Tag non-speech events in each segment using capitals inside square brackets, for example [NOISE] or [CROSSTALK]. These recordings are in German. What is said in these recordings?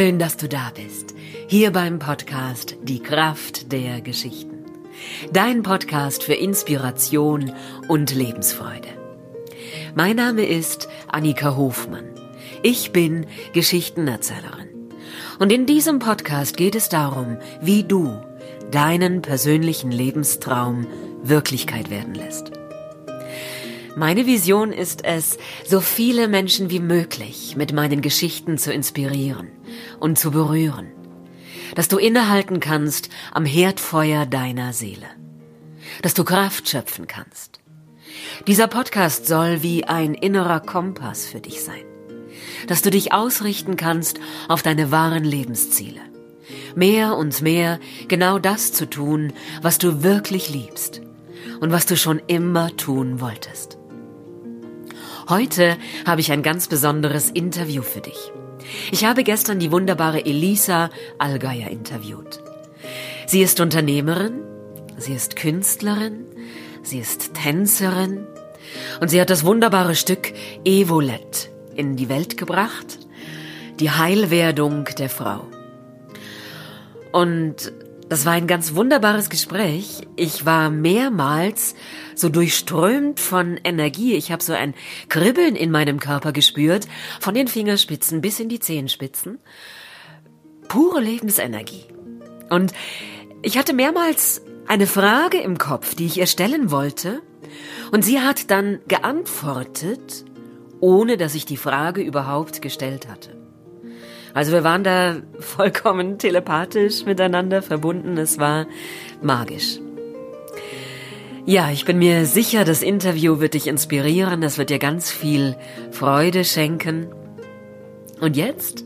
Schön, dass du da bist. Hier beim Podcast Die Kraft der Geschichten. Dein Podcast für Inspiration und Lebensfreude. Mein Name ist Annika Hofmann. Ich bin Geschichtenerzählerin. Und in diesem Podcast geht es darum, wie du deinen persönlichen Lebenstraum Wirklichkeit werden lässt. Meine Vision ist es, so viele Menschen wie möglich mit meinen Geschichten zu inspirieren und zu berühren, dass du innehalten kannst am Herdfeuer deiner Seele, dass du Kraft schöpfen kannst. Dieser Podcast soll wie ein innerer Kompass für dich sein, dass du dich ausrichten kannst auf deine wahren Lebensziele. Mehr und mehr genau das zu tun, was du wirklich liebst und was du schon immer tun wolltest. Heute habe ich ein ganz besonderes Interview für dich. Ich habe gestern die wunderbare Elisa Allgeier interviewt. Sie ist Unternehmerin, sie ist Künstlerin, sie ist Tänzerin und sie hat das wunderbare Stück Evolet in die Welt gebracht, die Heilwerdung der Frau. Und das war ein ganz wunderbares Gespräch. Ich war mehrmals so durchströmt von Energie. Ich habe so ein Kribbeln in meinem Körper gespürt, von den Fingerspitzen bis in die Zehenspitzen. Pure Lebensenergie. Und ich hatte mehrmals eine Frage im Kopf, die ich ihr stellen wollte. Und sie hat dann geantwortet, ohne dass ich die Frage überhaupt gestellt hatte. Also wir waren da [LAUGHS] vollkommen telepathisch miteinander verbunden. Es war magisch. Ja, ich bin mir sicher, das Interview wird dich inspirieren. Das wird dir ganz viel Freude schenken. Und jetzt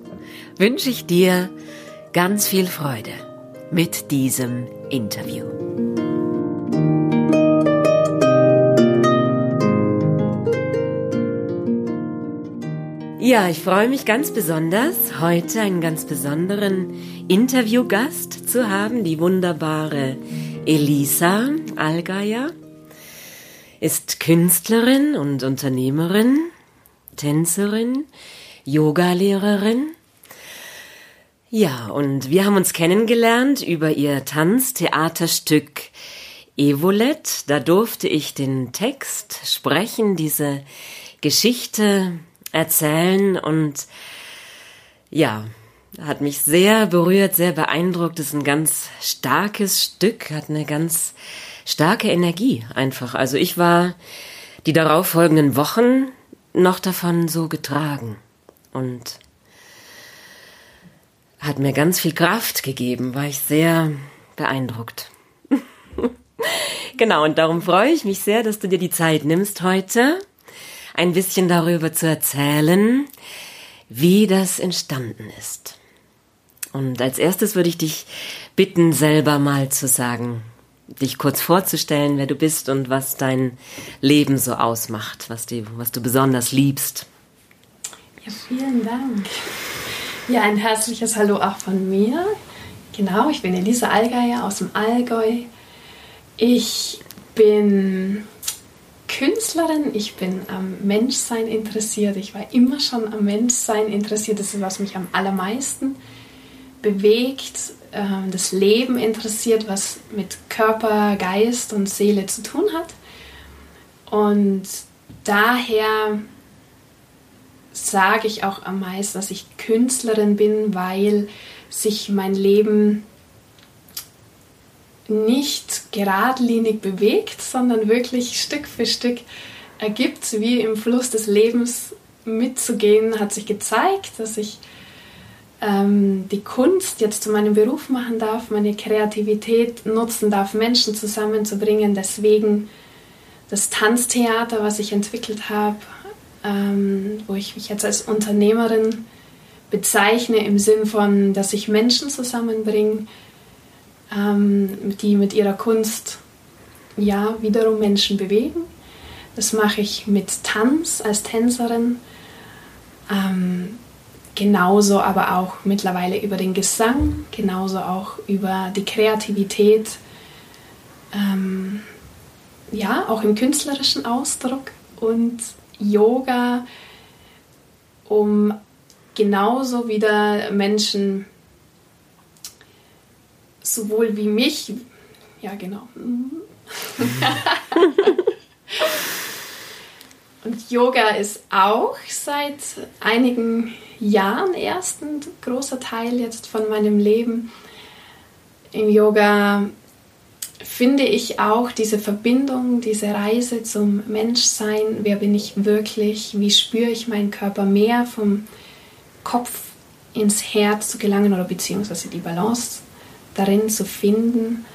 wünsche ich dir ganz viel Freude mit diesem Interview. Ja, ich freue mich ganz besonders, heute einen ganz besonderen Interviewgast zu haben, die wunderbare Elisa Allgeier. Ist Künstlerin und Unternehmerin, Tänzerin, Yogalehrerin. Ja, und wir haben uns kennengelernt über ihr Tanztheaterstück Evolet. Da durfte ich den Text sprechen, diese Geschichte erzählen und ja, hat mich sehr berührt, sehr beeindruckt. Es ist ein ganz starkes Stück, hat eine ganz starke Energie einfach. Also ich war die darauffolgenden Wochen noch davon so getragen und hat mir ganz viel Kraft gegeben, war ich sehr beeindruckt. [LAUGHS] genau, und darum freue ich mich sehr, dass du dir die Zeit nimmst heute ein bisschen darüber zu erzählen, wie das entstanden ist. Und als erstes würde ich dich bitten, selber mal zu sagen, dich kurz vorzustellen, wer du bist und was dein Leben so ausmacht, was, die, was du besonders liebst. Ja, vielen Dank. Ja, ein herzliches Hallo auch von mir. Genau, ich bin Elisa Allgeier aus dem Allgäu. Ich bin Künstlerin, ich bin am Menschsein interessiert. Ich war immer schon am Menschsein interessiert. Das ist, was mich am allermeisten bewegt, ähm, das Leben interessiert, was mit Körper, Geist und Seele zu tun hat. Und daher sage ich auch am meisten, dass ich Künstlerin bin, weil sich mein Leben nicht geradlinig bewegt, sondern wirklich Stück für Stück ergibt, wie im Fluss des Lebens mitzugehen, hat sich gezeigt, dass ich ähm, die Kunst jetzt zu meinem Beruf machen darf, meine Kreativität nutzen darf, Menschen zusammenzubringen. Deswegen das Tanztheater, was ich entwickelt habe, ähm, wo ich mich jetzt als Unternehmerin bezeichne im Sinn von, dass ich Menschen zusammenbringe, ähm, die mit ihrer Kunst ja wiederum Menschen bewegen. Das mache ich mit Tanz als Tänzerin. Ähm, genauso aber auch mittlerweile über den Gesang, genauso auch über die Kreativität, ähm, ja, auch im künstlerischen Ausdruck und Yoga, um genauso wieder Menschen sowohl wie mich, ja genau. [LAUGHS] Und Yoga ist auch seit einigen Jahren erst ein großer Teil jetzt von meinem Leben. Im Yoga finde ich auch diese Verbindung, diese Reise zum Menschsein. Wer bin ich wirklich? Wie spüre ich meinen Körper mehr vom Kopf ins Herz zu gelangen oder beziehungsweise die Balance darin zu finden?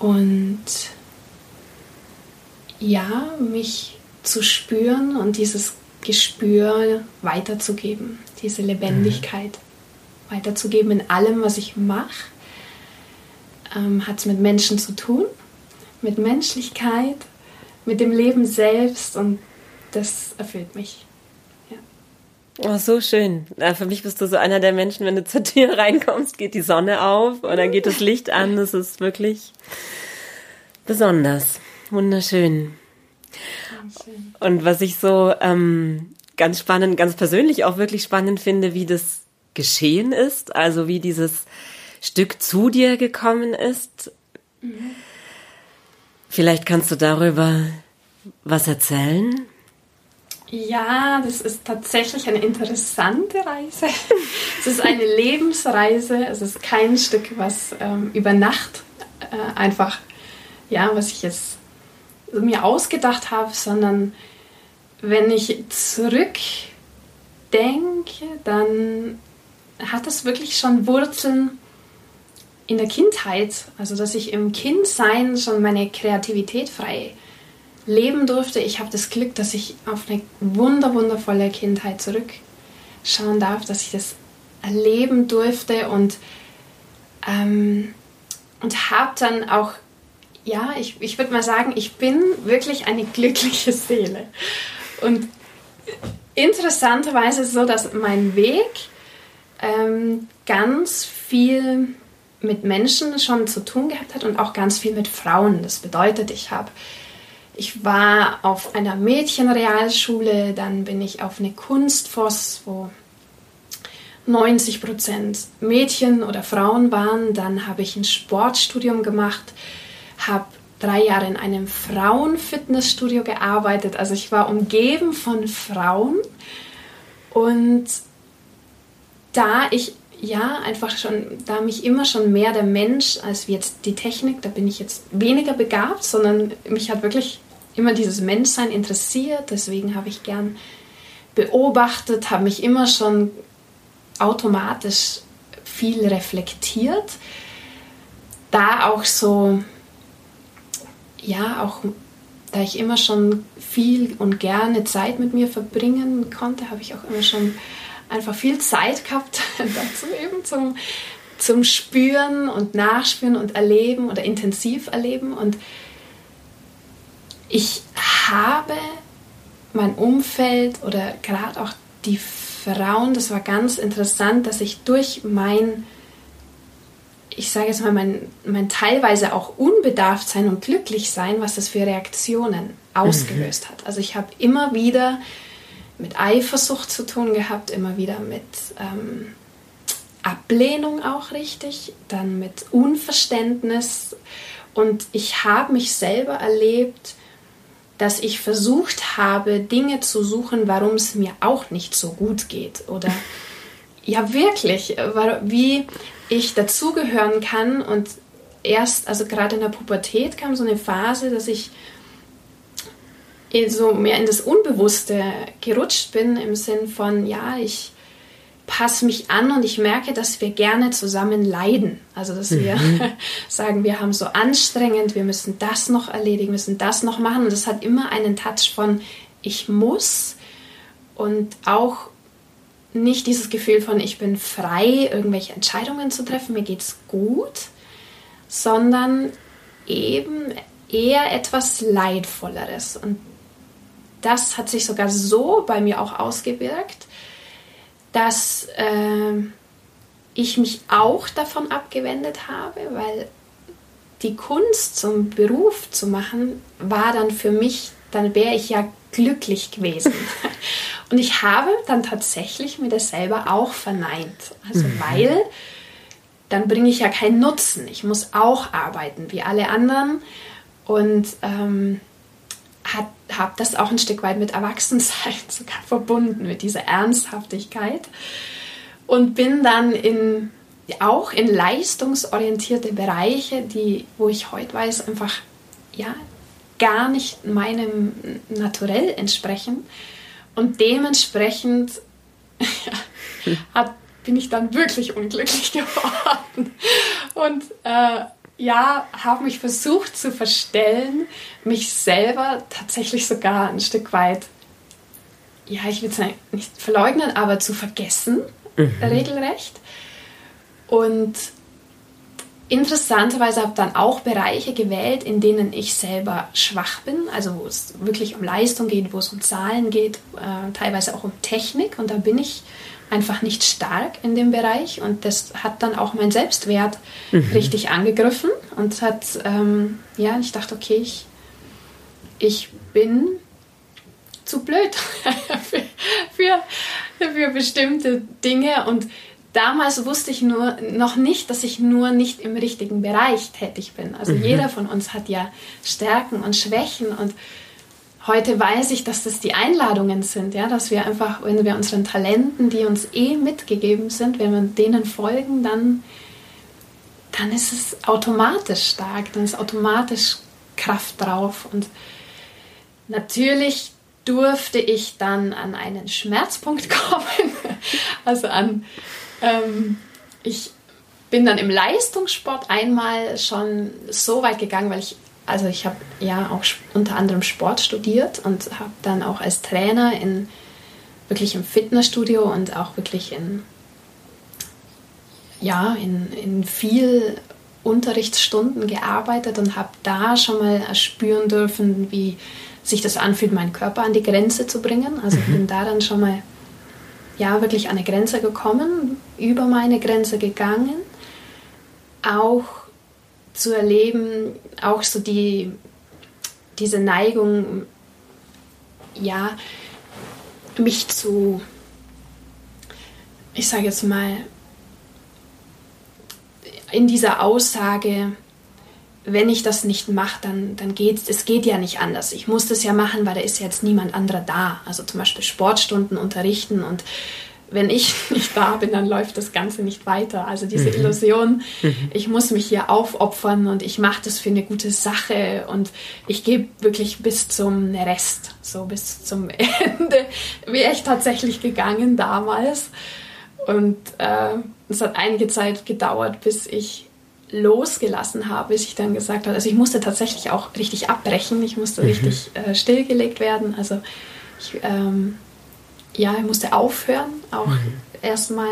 Und ja, mich zu spüren und dieses Gespür weiterzugeben, diese Lebendigkeit mhm. weiterzugeben in allem, was ich mache. Ähm, Hat es mit Menschen zu tun, mit Menschlichkeit, mit dem Leben selbst und das erfüllt mich. Oh, so schön. Für mich bist du so einer der Menschen, wenn du zur Tür reinkommst, geht die Sonne auf und dann geht das Licht an. Das ist wirklich besonders. Wunderschön. Und was ich so ähm, ganz spannend, ganz persönlich auch wirklich spannend finde, wie das geschehen ist, also wie dieses Stück zu dir gekommen ist. Mhm. Vielleicht kannst du darüber was erzählen? Ja, das ist tatsächlich eine interessante Reise. [LAUGHS] es ist eine Lebensreise. Es ist kein Stück, was ähm, über Nacht äh, einfach, ja, was ich jetzt mir ausgedacht habe, sondern wenn ich zurückdenke, dann hat es wirklich schon Wurzeln in der Kindheit. Also, dass ich im Kindsein schon meine Kreativität frei leben durfte. Ich habe das Glück, dass ich auf eine wunder, wundervolle Kindheit zurückschauen darf, dass ich das erleben durfte und, ähm, und habe dann auch ja, ich, ich würde mal sagen, ich bin wirklich eine glückliche Seele. Und interessanterweise ist es so, dass mein Weg ähm, ganz viel mit Menschen schon zu tun gehabt hat und auch ganz viel mit Frauen. Das bedeutet, ich habe ich war auf einer Mädchenrealschule, dann bin ich auf eine Kunstfoss, wo 90 Prozent Mädchen oder Frauen waren. Dann habe ich ein Sportstudium gemacht habe drei Jahre in einem Frauenfitnessstudio gearbeitet. Also ich war umgeben von Frauen und da ich ja einfach schon, da mich immer schon mehr der Mensch als jetzt die Technik, da bin ich jetzt weniger begabt, sondern mich hat wirklich immer dieses Menschsein interessiert. Deswegen habe ich gern beobachtet, habe mich immer schon automatisch viel reflektiert. Da auch so ja, auch da ich immer schon viel und gerne Zeit mit mir verbringen konnte, habe ich auch immer schon einfach viel Zeit gehabt [LAUGHS] dazu eben zum, zum Spüren und Nachspüren und Erleben oder intensiv erleben. Und ich habe mein Umfeld oder gerade auch die Frauen, das war ganz interessant, dass ich durch mein ich sage jetzt mal, mein, mein teilweise auch unbedarft sein und glücklich sein, was das für Reaktionen ausgelöst mhm. hat. Also ich habe immer wieder mit Eifersucht zu tun gehabt, immer wieder mit ähm, Ablehnung auch richtig, dann mit Unverständnis und ich habe mich selber erlebt, dass ich versucht habe, Dinge zu suchen, warum es mir auch nicht so gut geht oder [LAUGHS] ja wirklich, wie ich dazugehören kann. Und erst, also gerade in der Pubertät kam so eine Phase, dass ich so mehr in das Unbewusste gerutscht bin, im Sinn von, ja, ich passe mich an und ich merke, dass wir gerne zusammen leiden. Also, dass mhm. wir [LAUGHS] sagen, wir haben so anstrengend, wir müssen das noch erledigen, müssen das noch machen. Und das hat immer einen Touch von, ich muss und auch nicht dieses Gefühl von, ich bin frei, irgendwelche Entscheidungen zu treffen, mir geht's gut, sondern eben eher etwas Leidvolleres. Und das hat sich sogar so bei mir auch ausgewirkt, dass äh, ich mich auch davon abgewendet habe, weil die Kunst zum Beruf zu machen, war dann für mich, dann wäre ich ja glücklich gewesen. [LAUGHS] Und ich habe dann tatsächlich mir das selber auch verneint. Also mhm. weil dann bringe ich ja keinen Nutzen. Ich muss auch arbeiten wie alle anderen und ähm, habe das auch ein Stück weit mit Erwachsensein [LAUGHS] sogar verbunden, mit dieser Ernsthaftigkeit und bin dann in auch in leistungsorientierte Bereiche, die, wo ich heute weiß, einfach ja, gar nicht meinem Naturell entsprechen. Und dementsprechend [LAUGHS] ja, hat, bin ich dann wirklich unglücklich [LAUGHS] geworden. Und äh, ja, habe mich versucht zu verstellen, mich selber tatsächlich sogar ein Stück weit, ja, ich will es nicht verleugnen, aber zu vergessen, mhm. regelrecht. Und interessanterweise habe ich dann auch Bereiche gewählt, in denen ich selber schwach bin, also wo es wirklich um Leistung geht, wo es um Zahlen geht, äh, teilweise auch um Technik. Und da bin ich einfach nicht stark in dem Bereich und das hat dann auch mein Selbstwert mhm. richtig angegriffen und hat, ähm, ja, ich dachte, okay, ich, ich bin zu blöd [LAUGHS] für, für, für bestimmte Dinge und damals wusste ich nur noch nicht, dass ich nur nicht im richtigen Bereich tätig bin. Also mhm. jeder von uns hat ja Stärken und Schwächen und heute weiß ich, dass das die Einladungen sind, ja, dass wir einfach, wenn wir unseren Talenten, die uns eh mitgegeben sind, wenn wir denen folgen, dann, dann ist es automatisch stark, dann ist automatisch Kraft drauf. Und natürlich durfte ich dann an einen Schmerzpunkt [LAUGHS] kommen, also an, ähm, ich bin dann im Leistungssport einmal schon so weit gegangen, weil ich also ich habe ja auch unter anderem Sport studiert und habe dann auch als Trainer in wirklich im Fitnessstudio und auch wirklich in ja in, in viel Unterrichtsstunden gearbeitet und habe da schon mal spüren dürfen, wie sich das anfühlt, meinen Körper an die Grenze zu bringen. Also ich mhm. bin da dann schon mal ja wirklich an eine Grenze gekommen, über meine Grenze gegangen. Auch zu erleben, auch so die, diese Neigung, ja, mich zu, ich sage jetzt mal, in dieser Aussage, wenn ich das nicht mache, dann, dann geht es geht ja nicht anders. Ich muss das ja machen, weil da ist jetzt niemand anderer da. Also zum Beispiel Sportstunden unterrichten und wenn ich [LAUGHS] nicht da bin, dann läuft das Ganze nicht weiter. Also diese mhm. Illusion, mhm. ich muss mich hier aufopfern und ich mache das für eine gute Sache und ich gebe wirklich bis zum Rest, so bis zum [LAUGHS] Ende, wäre ich tatsächlich gegangen damals. Und äh, es hat einige Zeit gedauert, bis ich losgelassen habe, bis ich dann gesagt habe, also ich musste tatsächlich auch richtig abbrechen, ich musste mhm. richtig äh, stillgelegt werden. Also ich ähm, ja, ich musste aufhören, auch mhm. erstmal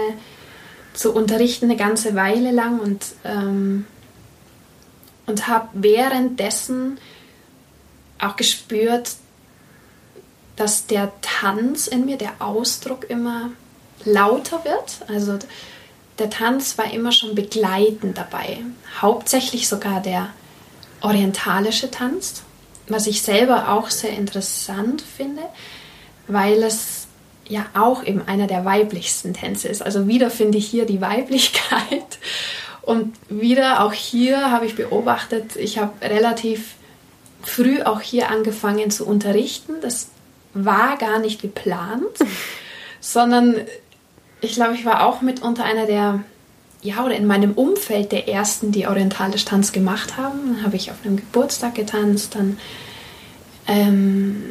zu unterrichten eine ganze Weile lang und, ähm, und habe währenddessen auch gespürt, dass der Tanz in mir, der Ausdruck immer lauter wird. Also der Tanz war immer schon begleitend dabei. Hauptsächlich sogar der orientalische Tanz, was ich selber auch sehr interessant finde, weil es ja auch eben einer der weiblichsten Tänze ist. Also wieder finde ich hier die Weiblichkeit. Und wieder auch hier habe ich beobachtet, ich habe relativ früh auch hier angefangen zu unterrichten. Das war gar nicht geplant, [LAUGHS] sondern ich glaube, ich war auch mitunter einer der, ja, oder in meinem Umfeld der ersten, die orientalisch Tanz gemacht haben. Dann habe ich auf einem Geburtstag getanzt, dann ähm,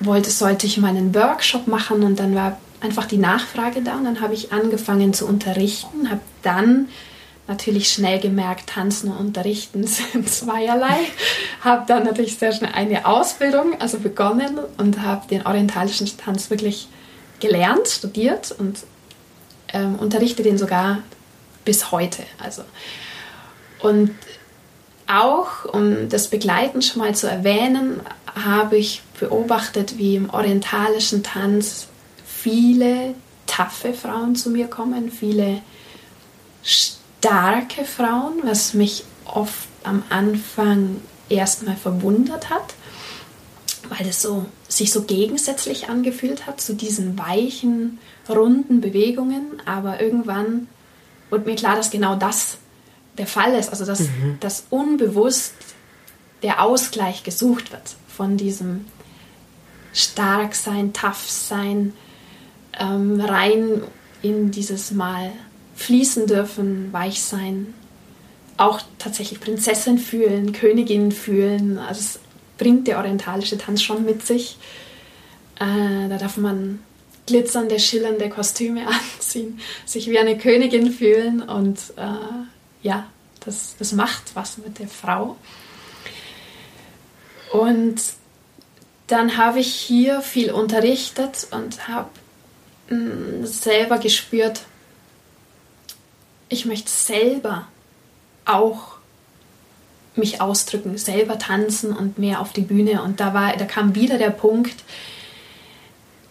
wollte, sollte ich mal einen Workshop machen und dann war einfach die Nachfrage da und dann habe ich angefangen zu unterrichten, habe dann natürlich schnell gemerkt, Tanzen und Unterrichten [LAUGHS] sind zweierlei. habe dann natürlich sehr schnell eine Ausbildung, also begonnen und habe den orientalischen Tanz wirklich gelernt, studiert und ähm, unterrichte den sogar bis heute. Also und auch, um das Begleiten schon mal zu erwähnen, habe ich beobachtet, wie im orientalischen Tanz viele taffe Frauen zu mir kommen, viele starke Frauen, was mich oft am Anfang erstmal verwundert hat, weil es so, sich so gegensätzlich angefühlt hat zu diesen weichen, runden Bewegungen. Aber irgendwann wurde mir klar, dass genau das der Fall ist. Also dass, mhm. dass unbewusst der Ausgleich gesucht wird von diesem stark sein, tough sein, ähm, rein in dieses Mal fließen dürfen, weich sein, auch tatsächlich Prinzessin fühlen, Königin fühlen. Also bringt der orientalische Tanz schon mit sich. Äh, da darf man glitzernde, schillernde Kostüme [LAUGHS] anziehen, sich wie eine Königin fühlen und äh, ja, das, das macht was mit der Frau. Und dann habe ich hier viel unterrichtet und habe mm, selber gespürt, ich möchte selber auch mich ausdrücken, selber tanzen und mehr auf die Bühne. Und da war, da kam wieder der Punkt,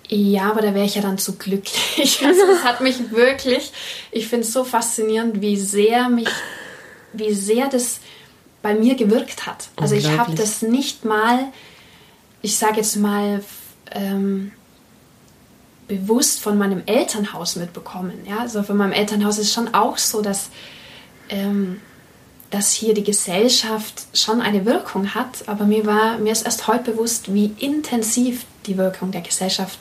ja, aber da wäre ich ja dann zu glücklich. [LAUGHS] Also es hat mich wirklich, ich finde es so faszinierend, wie sehr mich, wie sehr das bei mir gewirkt hat. Also ich habe das nicht mal, ich sage jetzt mal, ähm, bewusst von meinem Elternhaus mitbekommen. Ja, also von meinem Elternhaus ist schon auch so, dass ähm, dass hier die Gesellschaft schon eine Wirkung hat, aber mir war mir ist erst heute bewusst, wie intensiv die Wirkung der Gesellschaft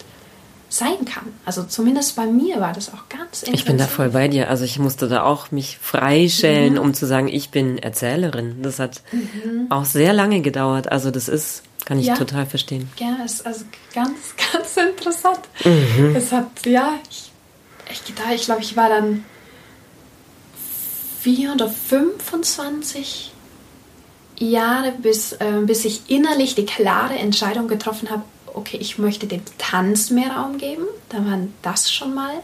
sein kann. Also zumindest bei mir war das auch ganz intensiv. Ich bin da voll bei dir. Also ich musste da auch mich freistellen, mhm. um zu sagen, ich bin Erzählerin. Das hat mhm. auch sehr lange gedauert. Also das ist, kann ich ja. total verstehen. Ja, ist also ganz, [LAUGHS] ganz interessant. Mhm. Es hat, ja, ich, ich, ich glaube, ich war dann 425 Jahre, bis, äh, bis ich innerlich die klare Entscheidung getroffen habe, okay, ich möchte dem Tanz mehr Raum geben. Da war das schon mal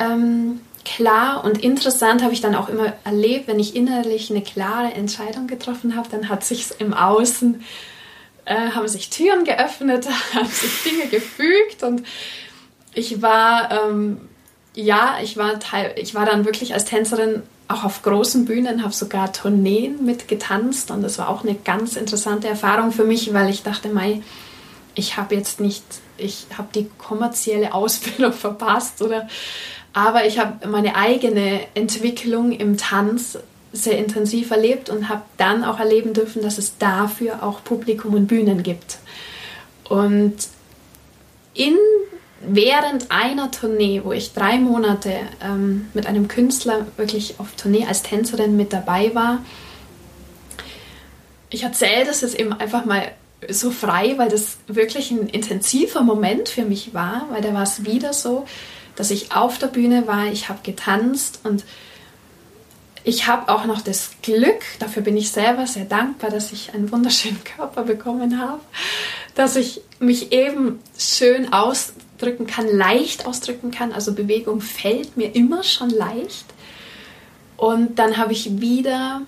ähm, klar und interessant habe ich dann auch immer erlebt, wenn ich innerlich eine klare Entscheidung getroffen habe, dann hat sich im Außen äh, haben sich Türen geöffnet, [LAUGHS] haben sich Dinge gefügt und ich war ähm, ja, ich war teil, ich war dann wirklich als Tänzerin auch auf großen Bühnen, habe sogar Tourneen mitgetanzt und das war auch eine ganz interessante Erfahrung für mich, weil ich dachte, Mai, ich habe jetzt nicht, ich habe die kommerzielle Ausbildung [LAUGHS] verpasst oder, aber ich habe meine eigene Entwicklung im Tanz sehr intensiv erlebt und habe dann auch erleben dürfen, dass es dafür auch Publikum und Bühnen gibt. Und in während einer Tournee, wo ich drei Monate ähm, mit einem Künstler wirklich auf Tournee als Tänzerin mit dabei war, ich erzähle das jetzt eben einfach mal so frei, weil das wirklich ein intensiver Moment für mich war, weil da war es wieder so, dass ich auf der Bühne war, ich habe getanzt und ich habe auch noch das Glück, dafür bin ich selber sehr dankbar, dass ich einen wunderschönen [LAUGHS] Körper bekommen habe, dass ich mich eben schön aus, ausdrücken kann, leicht ausdrücken kann. Also Bewegung fällt mir immer schon leicht. Und dann habe ich wieder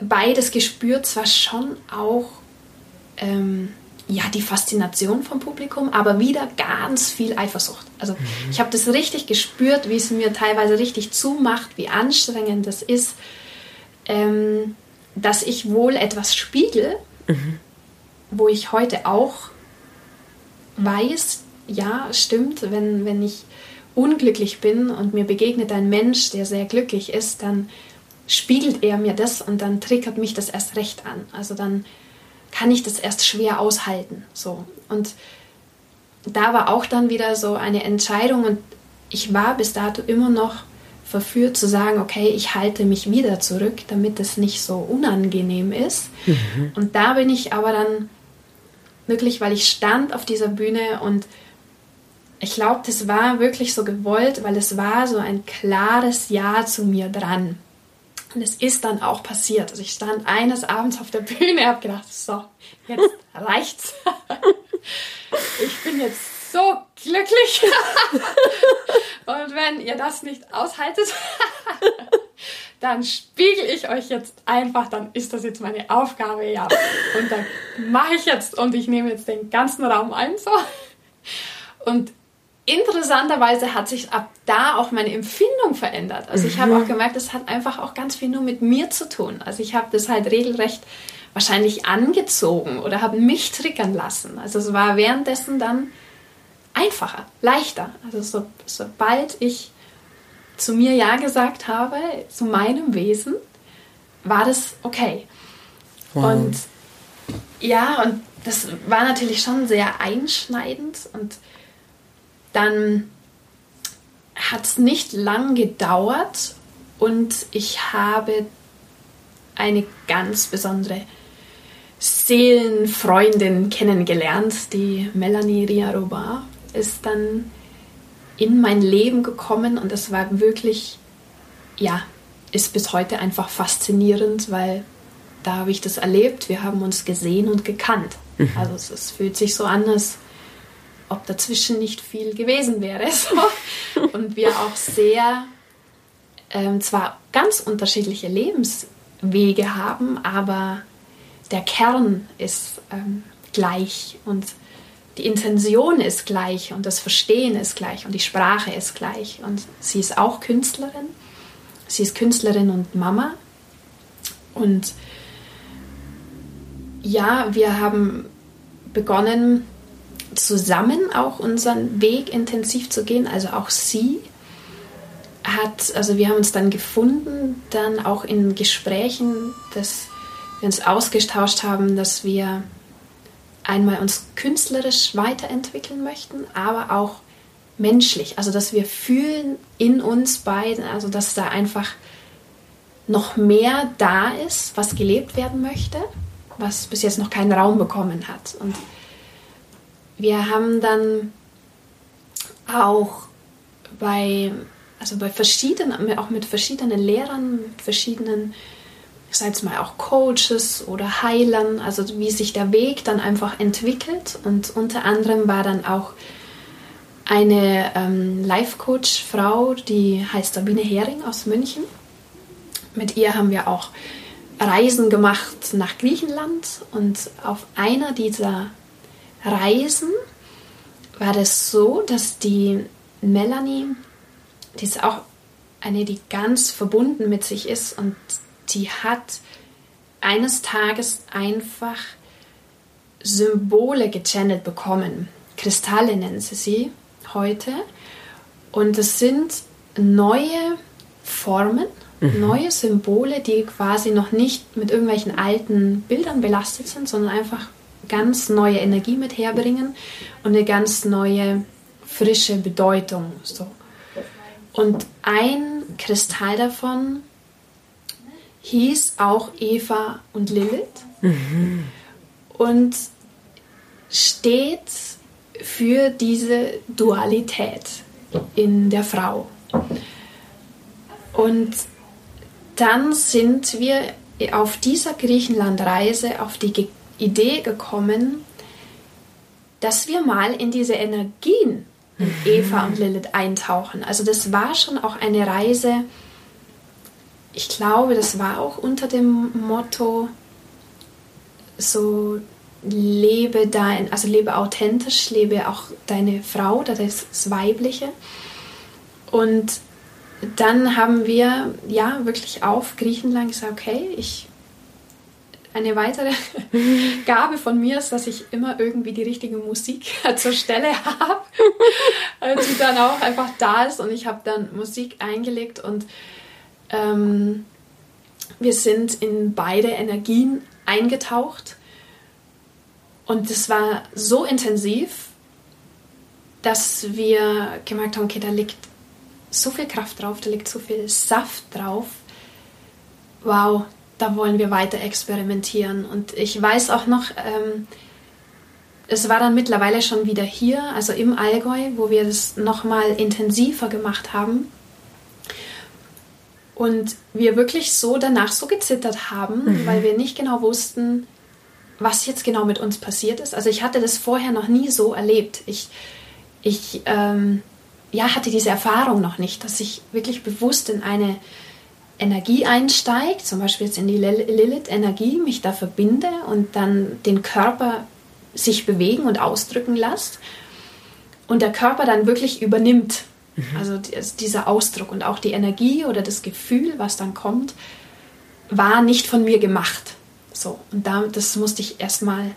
beides gespürt, zwar schon auch ähm, ja, die Faszination vom Publikum, aber wieder ganz viel Eifersucht. Also mhm. ich habe das richtig gespürt, wie es mir teilweise richtig zumacht, wie anstrengend das ist, ähm, dass ich wohl etwas spiegel, mhm. wo ich heute auch weiß, ja, stimmt, wenn, wenn ich unglücklich bin und mir begegnet ein Mensch, der sehr glücklich ist, dann spiegelt er mir das und dann triggert mich das erst recht an. Also dann kann ich das erst schwer aushalten. So. Und da war auch dann wieder so eine Entscheidung und ich war bis dato immer noch verführt zu sagen, okay, ich halte mich wieder zurück, damit es nicht so unangenehm ist. Mhm. Und da bin ich aber dann wirklich, weil ich stand auf dieser Bühne und ich glaube, das war wirklich so gewollt, weil es war so ein klares Ja zu mir dran. Und es ist dann auch passiert. Also ich stand eines Abends auf der Bühne, habe gedacht, so, jetzt [LAUGHS] reicht's. ich bin jetzt so glücklich. [LAUGHS] Und wenn ihr das nicht aushaltet, [LAUGHS] dann spiegel ich euch jetzt einfach, dann ist das jetzt meine Aufgabe, ja. [LAUGHS] Und dann mache ich jetzt und ich nehme jetzt den ganzen Raum ein, so. Und interessanterweise hat sich ab da auch meine Empfindung verändert. Also ich habe auch mhm. gemerkt, das hat einfach auch ganz viel nur mit mir zu tun. Also ich habe das halt regelrecht wahrscheinlich angezogen oder haben mich triggern lassen. Also es war währenddessen dann einfacher, leichter. Also so, sobald ich zu mir Ja gesagt habe, zu meinem Wesen, war das okay. Wow. Und ja, und das war natürlich schon sehr einschneidend und dann hat es nicht lang gedauert und ich habe eine ganz besondere Seelenfreundin kennengelernt, die Melanie Riaroba ist dann in mein Leben gekommen und es war wirklich, ja, ist bis heute einfach faszinierend, weil da habe ich das erlebt, wir haben uns gesehen und gekannt. Mhm. Also es, es, fühlt sich so an, als ob dazwischen nicht viel gewesen wäre. [LAUGHS] So. Und wir auch sehr, ähm, zwar ganz unterschiedliche Lebenswege haben, aber der Kern ist ähm, gleich und die Intention ist gleich und das Verstehen ist gleich und die Sprache ist gleich. Und sie ist auch Künstlerin. Sie ist Künstlerin und Mama. Und ja, wir haben begonnen, zusammen auch unseren Weg intensiv zu gehen. Also auch sie hat, also wir haben uns dann gefunden, dann auch in Gesprächen, dass wir uns ausgetauscht haben, dass wir einmal uns künstlerisch weiterentwickeln möchten, aber auch menschlich. Also dass wir fühlen in uns beiden, also dass da einfach noch mehr da ist, was gelebt werden möchte was bis jetzt noch keinen Raum bekommen hat. Und wir haben dann auch bei, also bei verschiedenen, auch mit verschiedenen Lehrern, mit verschiedenen, ich sage jetzt mal auch Coaches oder Heilern, also wie sich der Weg dann einfach entwickelt. Und unter anderem war dann auch eine ähm, Life-Coach-Frau, die heißt Sabine Hering aus München. Mit ihr haben wir auch Reisen gemacht nach Griechenland und auf einer dieser Reisen war das so, dass die Melanie, die ist auch eine, die ganz verbunden mit sich ist und die hat eines Tages einfach Symbole gechannelt bekommen. Kristalle nennen sie sie heute. Und es sind neue Formen, mhm. neue Symbole, die quasi noch nicht mit irgendwelchen alten Bildern belastet sind, sondern einfach ganz neue Energie mit herbringen und eine ganz neue frische Bedeutung. So. Und ein Kristall davon hieß auch Eva und Lilith mhm. und steht für diese Dualität in der Frau. Und dann sind wir auf dieser Griechenlandreise auf die Idee gekommen, dass wir mal in diese Energien in. Eva und Lilith eintauchen. Also das war schon auch eine Reise, ich glaube, das war auch unter dem Motto so lebe dein, also lebe authentisch, lebe auch deine Frau, das Weibliche. Und dann haben wir ja wirklich auf Griechenland gesagt, okay, ich eine weitere [LAUGHS] Gabe von mir ist, dass ich immer irgendwie die richtige Musik [LAUGHS] zur Stelle habe, [LAUGHS] die dann auch einfach da ist. Und ich habe dann Musik eingelegt und ähm, wir sind in beide Energien eingetaucht. Und es war so intensiv, dass wir gemerkt haben, okay, da liegt so viel Kraft drauf, da liegt so viel Saft drauf. Wow, da wollen wir weiter experimentieren. Und ich weiß auch noch, ähm, es war dann mittlerweile schon wieder hier, also im Allgäu, wo wir das nochmal intensiver gemacht haben. Und wir wirklich so danach so gezittert haben, mhm. weil wir nicht genau wussten, was jetzt genau mit uns passiert ist. Also ich hatte das vorher noch nie so erlebt. Ich, ich ähm, ja, hatte diese Erfahrung noch nicht, dass ich wirklich bewusst in eine Energie einsteige, zum Beispiel jetzt in die Lilith-Energie, mich da verbinde und dann den Körper sich bewegen und ausdrücken lässt und der Körper dann wirklich übernimmt. Mhm. Also, also dieser Ausdruck und auch die Energie oder das Gefühl, was dann kommt, war nicht von mir gemacht, So, und damit, das musste ich erstmal,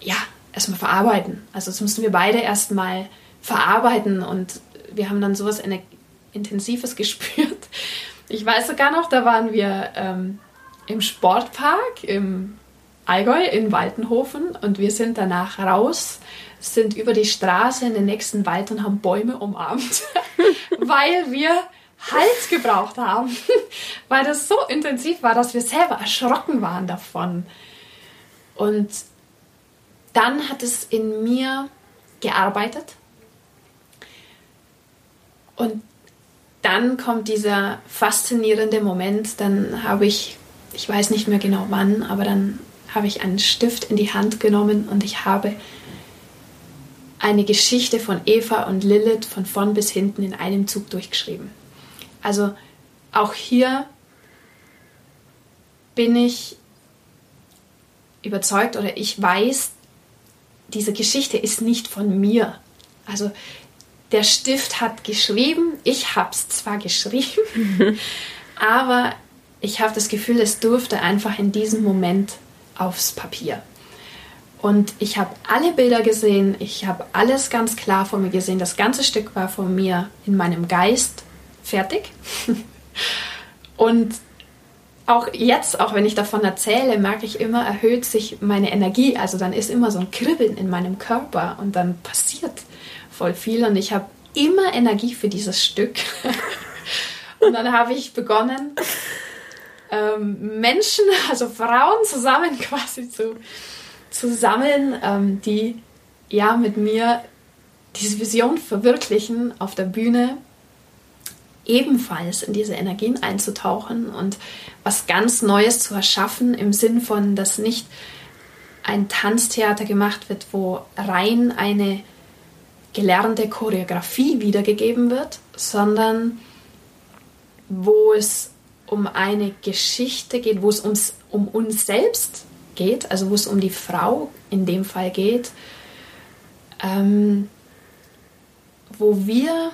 ja, erstmal verarbeiten. Also das mussten wir beide erstmal verarbeiten und wir haben dann sowas Intensives [LAUGHS] gespürt. Ich weiß sogar noch, da waren wir ähm, im Sportpark im Allgäu in Waltenhofen und wir sind danach raus, sind über die Straße in den nächsten Wald und haben Bäume umarmt, [LAUGHS] weil wir Halt gebraucht haben, [LAUGHS] weil das so intensiv war, dass wir selber erschrocken waren davon. Und dann hat es in mir gearbeitet. Und dann kommt dieser faszinierende Moment, dann habe ich, ich weiß nicht mehr genau wann, aber dann habe ich einen Stift in die Hand genommen und ich habe eine Geschichte von Eva und Lilith von vorn bis hinten in einem Zug durchgeschrieben. Also auch hier bin ich überzeugt oder ich weiß, diese Geschichte ist nicht von mir. Also der Stift hat geschrieben, ich habe es zwar geschrieben, [LAUGHS] aber ich habe das Gefühl, es durfte einfach in diesem Moment aufs Papier. Und ich habe alle Bilder gesehen, ich habe alles ganz klar vor mir gesehen. Das ganze Stück war von mir in meinem Geist fertig. [LAUGHS] Und auch jetzt, auch wenn ich davon erzähle, merke ich immer, erhöht sich meine Energie. Also dann ist immer so ein Kribbeln in meinem Körper und dann passiert voll viel und ich habe immer Energie für dieses Stück. [LAUGHS] und dann habe ich begonnen, ähm, Menschen, [LAUGHS] also Frauen zusammen quasi zu, zu sammeln, ähm, die ja mit mir diese Vision verwirklichen auf der Bühne ebenfalls in diese Energien einzutauchen und was ganz Neues zu erschaffen im Sinn von, dass nicht ein Tanztheater gemacht wird, wo rein eine gelernte Choreografie wiedergegeben wird, sondern wo es um eine Geschichte geht, wo es ums, um uns selbst geht, also wo es um die Frau in dem Fall geht, ähm, wo wir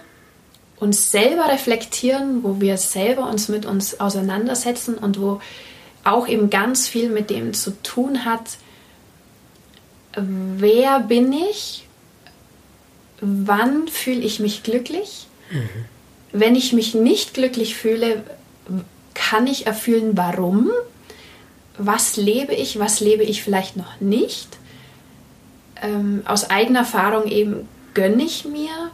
uns selber reflektieren, wo wir selber uns mit uns auseinandersetzen und wo auch eben ganz viel mit dem zu tun hat, wer bin ich, wann fühle ich mich glücklich, mhm. wenn ich mich nicht glücklich fühle, kann ich erfüllen, warum, was lebe ich, was lebe ich vielleicht noch nicht. Ähm, aus eigener Erfahrung eben gönne ich mir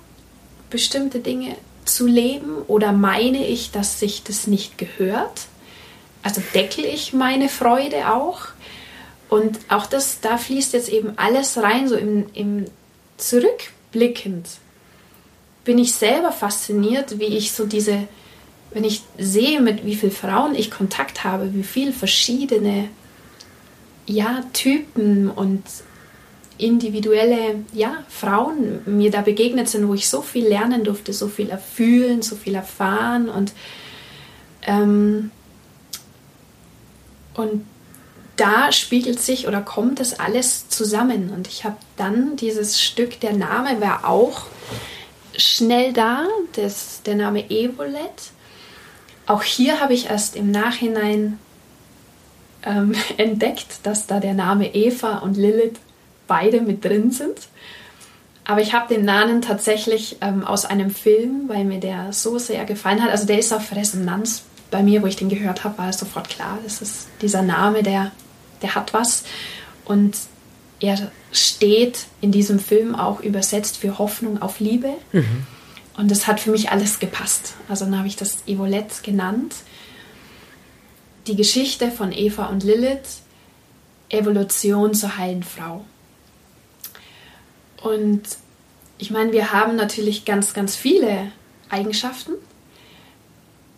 bestimmte Dinge zu leben oder meine ich, dass sich das nicht gehört? Also deckel ich meine Freude auch? Und auch das, da fließt jetzt eben alles rein, so im, im Zurückblickend bin ich selber fasziniert, wie ich so diese, wenn ich sehe, mit wie vielen Frauen ich Kontakt habe, wie viele verschiedene ja, Typen und individuelle ja, Frauen mir da begegnet sind, wo ich so viel lernen durfte, so viel erfühlen, so viel erfahren und ähm, und da spiegelt sich oder kommt das alles zusammen und ich habe dann dieses Stück, der Name war auch schnell da, das, der Name Evolet. Auch hier habe ich erst im Nachhinein ähm, [LAUGHS] entdeckt, dass da der Name Eva und Lilith beide mit drin sind. Aber ich habe den Namen tatsächlich ähm, aus einem Film, weil mir der so sehr gefallen hat. Also der ist auf Resonanz bei mir, wo ich den gehört habe, war es sofort klar, das ist dieser Name, der, der hat was. Und er steht in diesem Film auch übersetzt für Hoffnung auf Liebe. Mhm. Und das hat für mich alles gepasst. Also dann habe ich das Evolett genannt. Die Geschichte von Eva und Lilith, Evolution zur heilen Frau. Und ich meine, wir haben natürlich ganz, ganz viele Eigenschaften,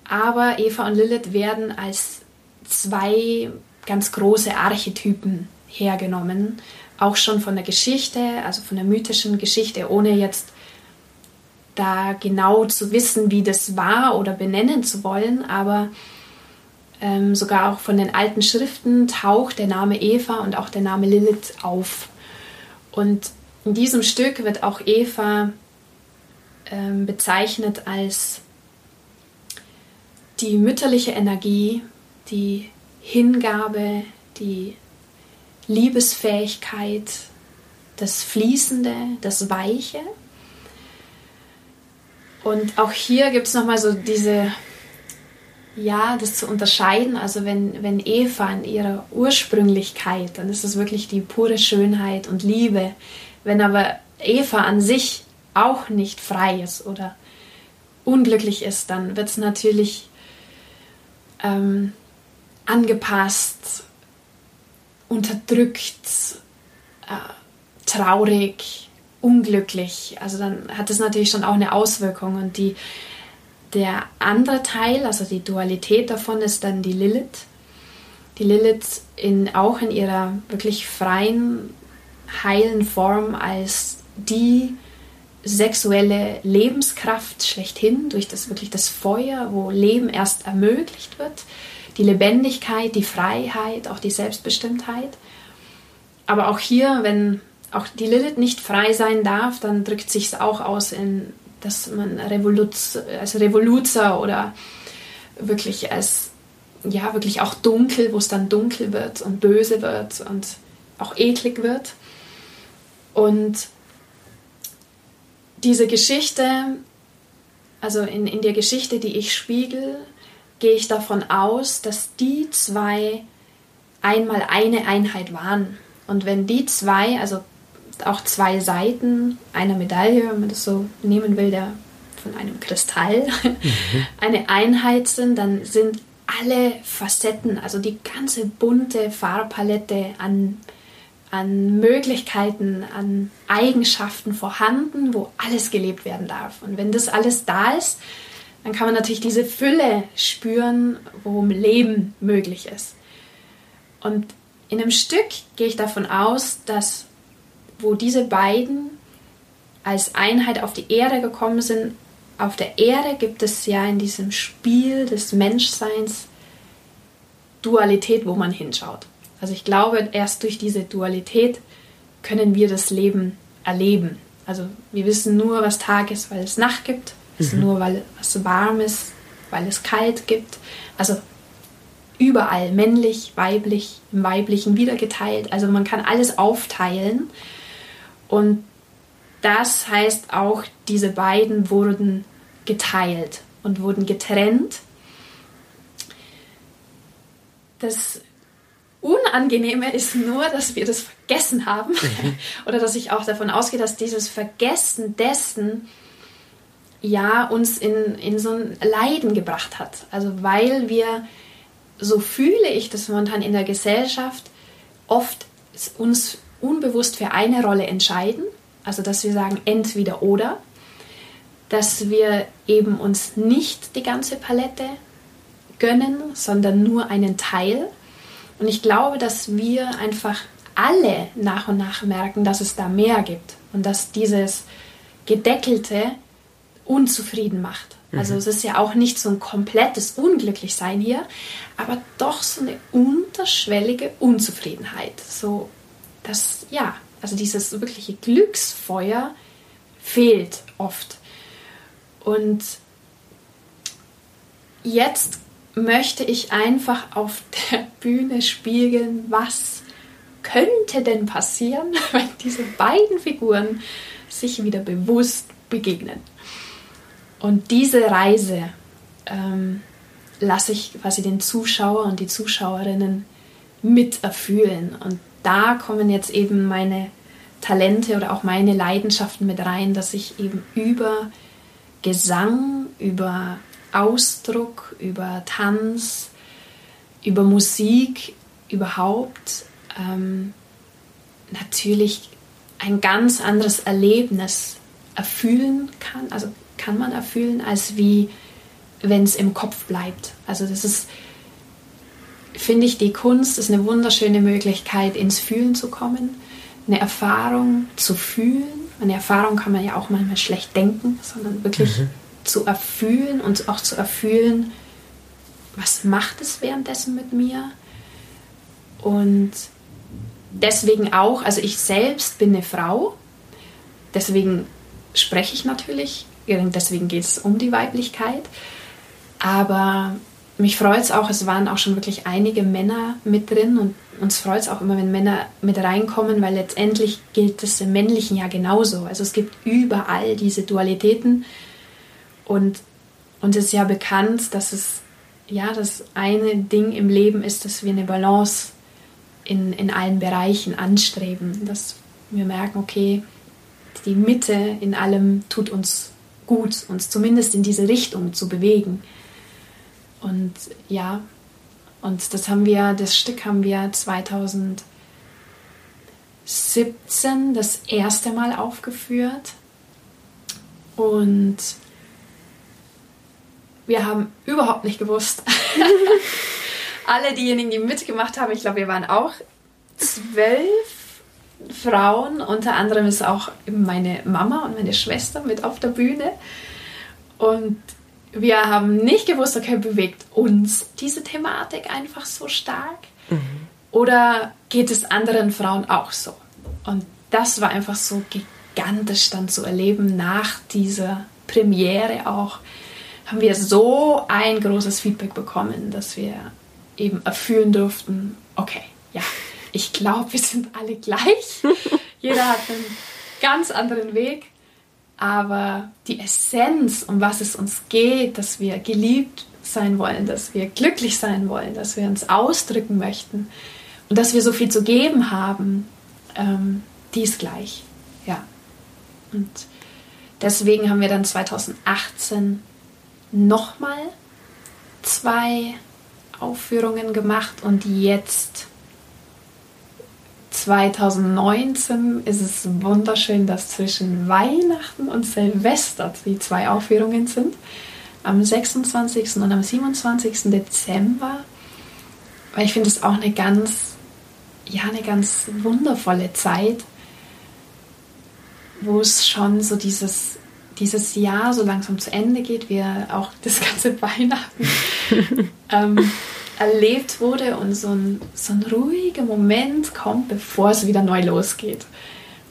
aber Eva und Lilith werden als zwei ganz große Archetypen hergenommen, auch schon von der Geschichte, also von der mythischen Geschichte, ohne jetzt da genau zu wissen, wie das war oder benennen zu wollen, aber ähm, sogar auch von den alten Schriften taucht der Name Eva und auch der Name Lilith auf. Und in diesem Stück wird auch Eva ähm, bezeichnet als die mütterliche Energie, die Hingabe, die Liebesfähigkeit, das Fließende, das Weiche. Und auch hier gibt es nochmal so diese, ja, das zu unterscheiden. Also wenn, wenn Eva in ihrer Ursprünglichkeit, dann ist es wirklich die pure Schönheit und Liebe. Wenn aber Eva an sich auch nicht frei ist oder unglücklich ist, dann wird es natürlich ähm, angepasst, unterdrückt, äh, traurig, unglücklich. Also dann hat es natürlich schon auch eine Auswirkung. Und die, der andere Teil, also die Dualität davon, ist dann die Lilith. Die Lilith in, auch in ihrer wirklich freien, heilen Form als die sexuelle Lebenskraft schlechthin, durch das wirklich das Feuer, wo Leben erst ermöglicht wird, die Lebendigkeit, die Freiheit, auch die Selbstbestimmtheit. Aber auch hier, wenn auch die Lilith nicht frei sein darf, dann drückt sich es auch aus in, dass man Revoluz, als Revoluzer oder wirklich als, ja, wirklich auch dunkel, wo es dann dunkel wird und böse wird und auch eklig wird. Und diese Geschichte, also in, in der Geschichte, die ich spiegel, gehe ich davon aus, dass die zwei einmal eine Einheit waren. Und wenn die zwei, also auch zwei Seiten einer Medaille, wenn man das so nehmen will, der von einem Kristall, mhm. eine Einheit sind, dann sind alle Facetten, also die ganze bunte Farbpalette an an Möglichkeiten, an Eigenschaften vorhanden, wo alles gelebt werden darf. Und wenn das alles da ist, dann kann man natürlich diese Fülle spüren, worum Leben möglich ist. Und in einem Stück gehe ich davon aus, dass wo diese beiden als Einheit auf die Erde gekommen sind, auf der Erde gibt es ja in diesem Spiel des Menschseins Dualität, wo man hinschaut. Also ich glaube, erst durch diese Dualität können wir das Leben erleben. Also wir wissen nur, was Tag ist, weil es Nacht gibt. Wir wissen mhm. nur, weil es warm ist, weil es kalt gibt. Also überall männlich, weiblich, im Weiblichen wieder geteilt. Also man kann alles aufteilen. Und das heißt auch, diese beiden wurden geteilt und wurden getrennt. Das Unangenehme ist nur, dass wir das vergessen haben mhm. [LAUGHS] oder dass ich auch davon ausgehe, dass dieses Vergessen dessen ja uns in, in so ein Leiden gebracht hat. Also weil wir, so fühle ich das momentan in der Gesellschaft, oft uns unbewusst für eine Rolle entscheiden. Also dass wir sagen entweder oder. Dass wir eben uns nicht die ganze Palette gönnen, sondern nur einen Teil und ich glaube, dass wir einfach alle nach und nach merken, dass es da mehr gibt und dass dieses Gedeckelte unzufrieden macht. Also mhm. es ist ja auch nicht so ein komplettes Unglücklichsein hier, aber doch so eine unterschwellige Unzufriedenheit. So, dass, ja, also dieses wirkliche Glücksfeuer fehlt oft. Und jetzt möchte ich einfach auf der [LAUGHS] Bühne spiegeln, was könnte denn passieren, [LAUGHS] wenn diese beiden Figuren sich wieder bewusst begegnen. Und diese Reise ähm, lasse ich quasi den Zuschauer und die Zuschauerinnen mit erfühlen. Und da kommen jetzt eben meine Talente oder auch meine Leidenschaften mit rein, dass ich eben über Gesang, über Ausdruck, über Tanz, über Musik überhaupt ähm, natürlich ein ganz anderes Erlebnis erfüllen kann, also kann man erfüllen, als wie wenn es im Kopf bleibt. Also das ist, finde ich, die Kunst ist eine wunderschöne Möglichkeit, ins Fühlen zu kommen, eine Erfahrung zu fühlen. Eine Erfahrung kann man ja auch manchmal schlecht denken, sondern wirklich mhm zu erfühlen und auch zu erfühlen, was macht es währenddessen mit mir? Und deswegen auch, also ich selbst bin eine Frau, deswegen spreche ich natürlich, deswegen geht es um die Weiblichkeit, aber mich freut es auch, es waren auch schon wirklich einige Männer mit drin und uns freut es auch immer, wenn Männer mit reinkommen, weil letztendlich gilt das im Männlichen ja genauso. Also es gibt überall diese Dualitäten und uns ist ja bekannt, dass es ja das eine Ding im Leben ist, dass wir eine Balance in, in allen Bereichen anstreben, dass wir merken, okay, die Mitte in allem tut uns gut, uns zumindest in diese Richtung zu bewegen. Und ja, und das haben wir, das Stück haben wir 2017 das erste Mal aufgeführt. Und wir haben überhaupt nicht gewusst. [LAUGHS] Alle diejenigen, die mitgemacht haben, ich glaube, wir waren auch zwölf Frauen. Unter anderem ist auch meine Mama und meine Schwester mit auf der Bühne. Und wir haben nicht gewusst, okay, bewegt uns diese Thematik einfach so stark? Mhm. Oder geht es anderen Frauen auch so? Und das war einfach so gigantisch dann zu erleben nach dieser Premiere auch. Haben wir so ein großes Feedback bekommen, dass wir eben erfüllen durften, okay, ja, ich glaube, wir sind alle gleich. [LAUGHS] Jeder hat einen ganz anderen Weg aber die Essenz, um was es uns geht, dass wir geliebt sein wollen, dass wir glücklich sein wollen, dass wir uns ausdrücken möchten und dass wir so viel zu geben haben, ähm, die ist gleich. Ja. Und deswegen haben wir dann 2018 nochmal zwei Aufführungen gemacht und jetzt 2019 ist es wunderschön, dass zwischen Weihnachten und Silvester die zwei Aufführungen sind. Am 26. und am 27. Dezember. Weil ich finde es auch eine ganz, ja, eine ganz wundervolle Zeit, wo es schon so dieses, dieses Jahr so langsam zu Ende geht, wie auch das ganze Weihnachten. [LAUGHS] ähm, erlebt wurde und so ein, so ein ruhiger Moment kommt, bevor es wieder neu losgeht.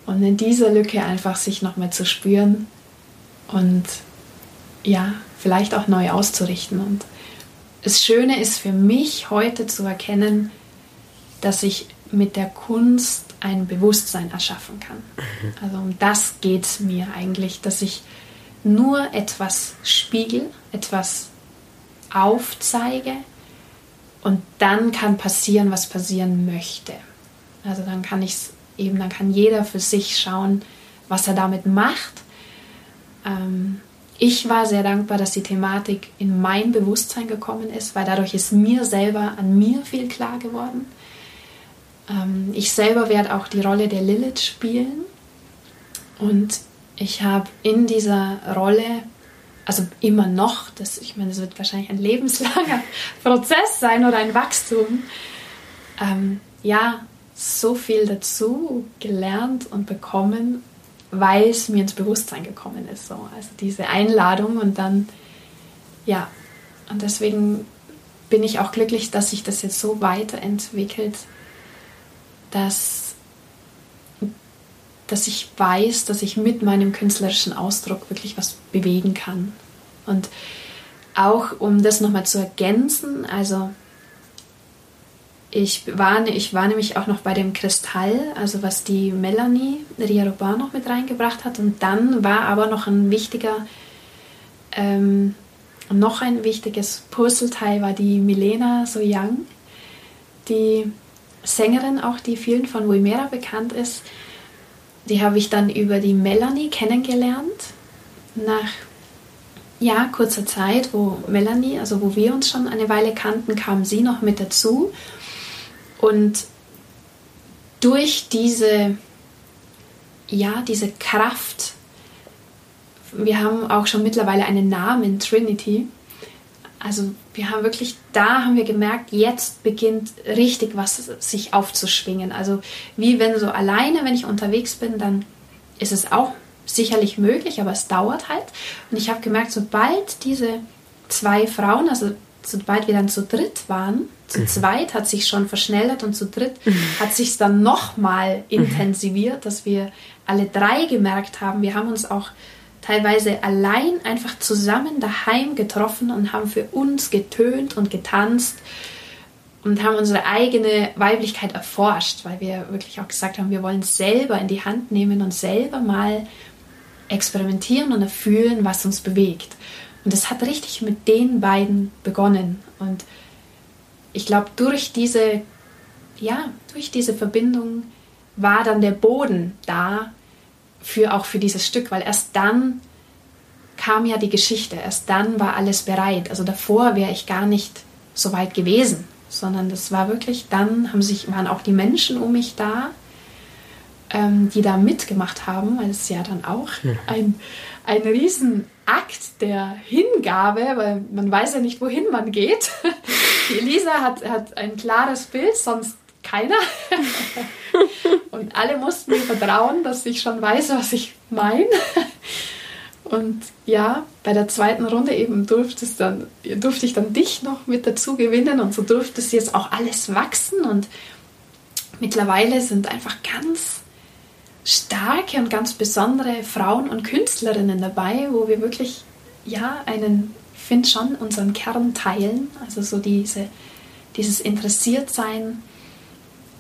Und in dieser Lücke einfach sich nochmal zu spüren und ja, vielleicht auch neu auszurichten. Und das Schöne ist für mich heute zu erkennen, dass ich mit der Kunst ein Bewusstsein erschaffen kann. Mhm. Also um das geht es mir eigentlich, dass ich nur etwas spiegel, etwas aufzeige und dann kann passieren, was passieren möchte. Also dann kann ich eben, dann kann jeder für sich schauen, was er damit macht. Ähm, ich war sehr dankbar, dass die Thematik in mein Bewusstsein gekommen ist, weil dadurch ist mir selber an mir viel klar geworden. Ähm, ich selber werde auch die Rolle der Lilith spielen und ich habe in dieser Rolle also immer noch, das, ich meine, es wird wahrscheinlich ein lebenslanger [LAUGHS] Prozess sein oder ein Wachstum. Ähm, ja, so viel dazu gelernt und bekommen, weil es mir ins Bewusstsein gekommen ist. So. Also diese Einladung und dann, ja, und deswegen bin ich auch glücklich, dass sich das jetzt so weiterentwickelt, dass, dass ich weiß, dass ich mit meinem künstlerischen Ausdruck wirklich was bewegen kann. Und auch um das nochmal zu ergänzen, also ich war, ich war nämlich auch noch bei dem Kristall, also was die Melanie Riarobar noch mit reingebracht hat. Und dann war aber noch ein wichtiger, ähm, noch ein wichtiges Puzzleteil war die Milena Soyang, die Sängerin auch, die vielen von Wimera bekannt ist. Die habe ich dann über die Melanie kennengelernt. Nach ja, kurzer Zeit, wo Melanie, also wo wir uns schon eine Weile kannten, kam sie noch mit dazu. Und durch diese, ja, diese Kraft, wir haben auch schon mittlerweile einen Namen, Trinity. Also wir haben wirklich, da haben wir gemerkt, jetzt beginnt richtig was sich aufzuschwingen. Also wie wenn so alleine, wenn ich unterwegs bin, dann ist es auch sicherlich möglich, aber es dauert halt. Und ich habe gemerkt, sobald diese zwei Frauen, also sobald wir dann zu dritt waren, zu mhm. zweit hat sich schon verschnellert und zu dritt mhm. hat sich dann nochmal intensiviert, dass wir alle drei gemerkt haben, wir haben uns auch teilweise allein einfach zusammen daheim getroffen und haben für uns getönt und getanzt und haben unsere eigene Weiblichkeit erforscht, weil wir wirklich auch gesagt haben, wir wollen es selber in die Hand nehmen und selber mal experimentieren und erfühlen, was uns bewegt. Und das hat richtig mit den beiden begonnen. Und ich glaube, durch diese, ja, durch diese Verbindung war dann der Boden da für auch für dieses Stück, weil erst dann kam ja die Geschichte, erst dann war alles bereit. Also davor wäre ich gar nicht so weit gewesen, sondern das war wirklich dann haben sich waren auch die Menschen um mich da, ähm, die da mitgemacht haben, weil es ja dann auch ein ein Riesenakt der Hingabe, weil man weiß ja nicht, wohin man geht. [LAUGHS] Die Elisa hat, hat ein klares Bild, sonst keiner. [LAUGHS] Und alle mussten mir vertrauen, dass ich schon weiß, was ich meine. Und ja, bei der zweiten Runde eben durfte, es dann, durfte ich dann dich noch mit dazu gewinnen und so durfte es jetzt auch alles wachsen und mittlerweile sind einfach ganz starke und ganz besondere Frauen und Künstlerinnen dabei, wo wir wirklich ja einen, finde schon, unseren Kern teilen, also so diese, dieses Interessiertsein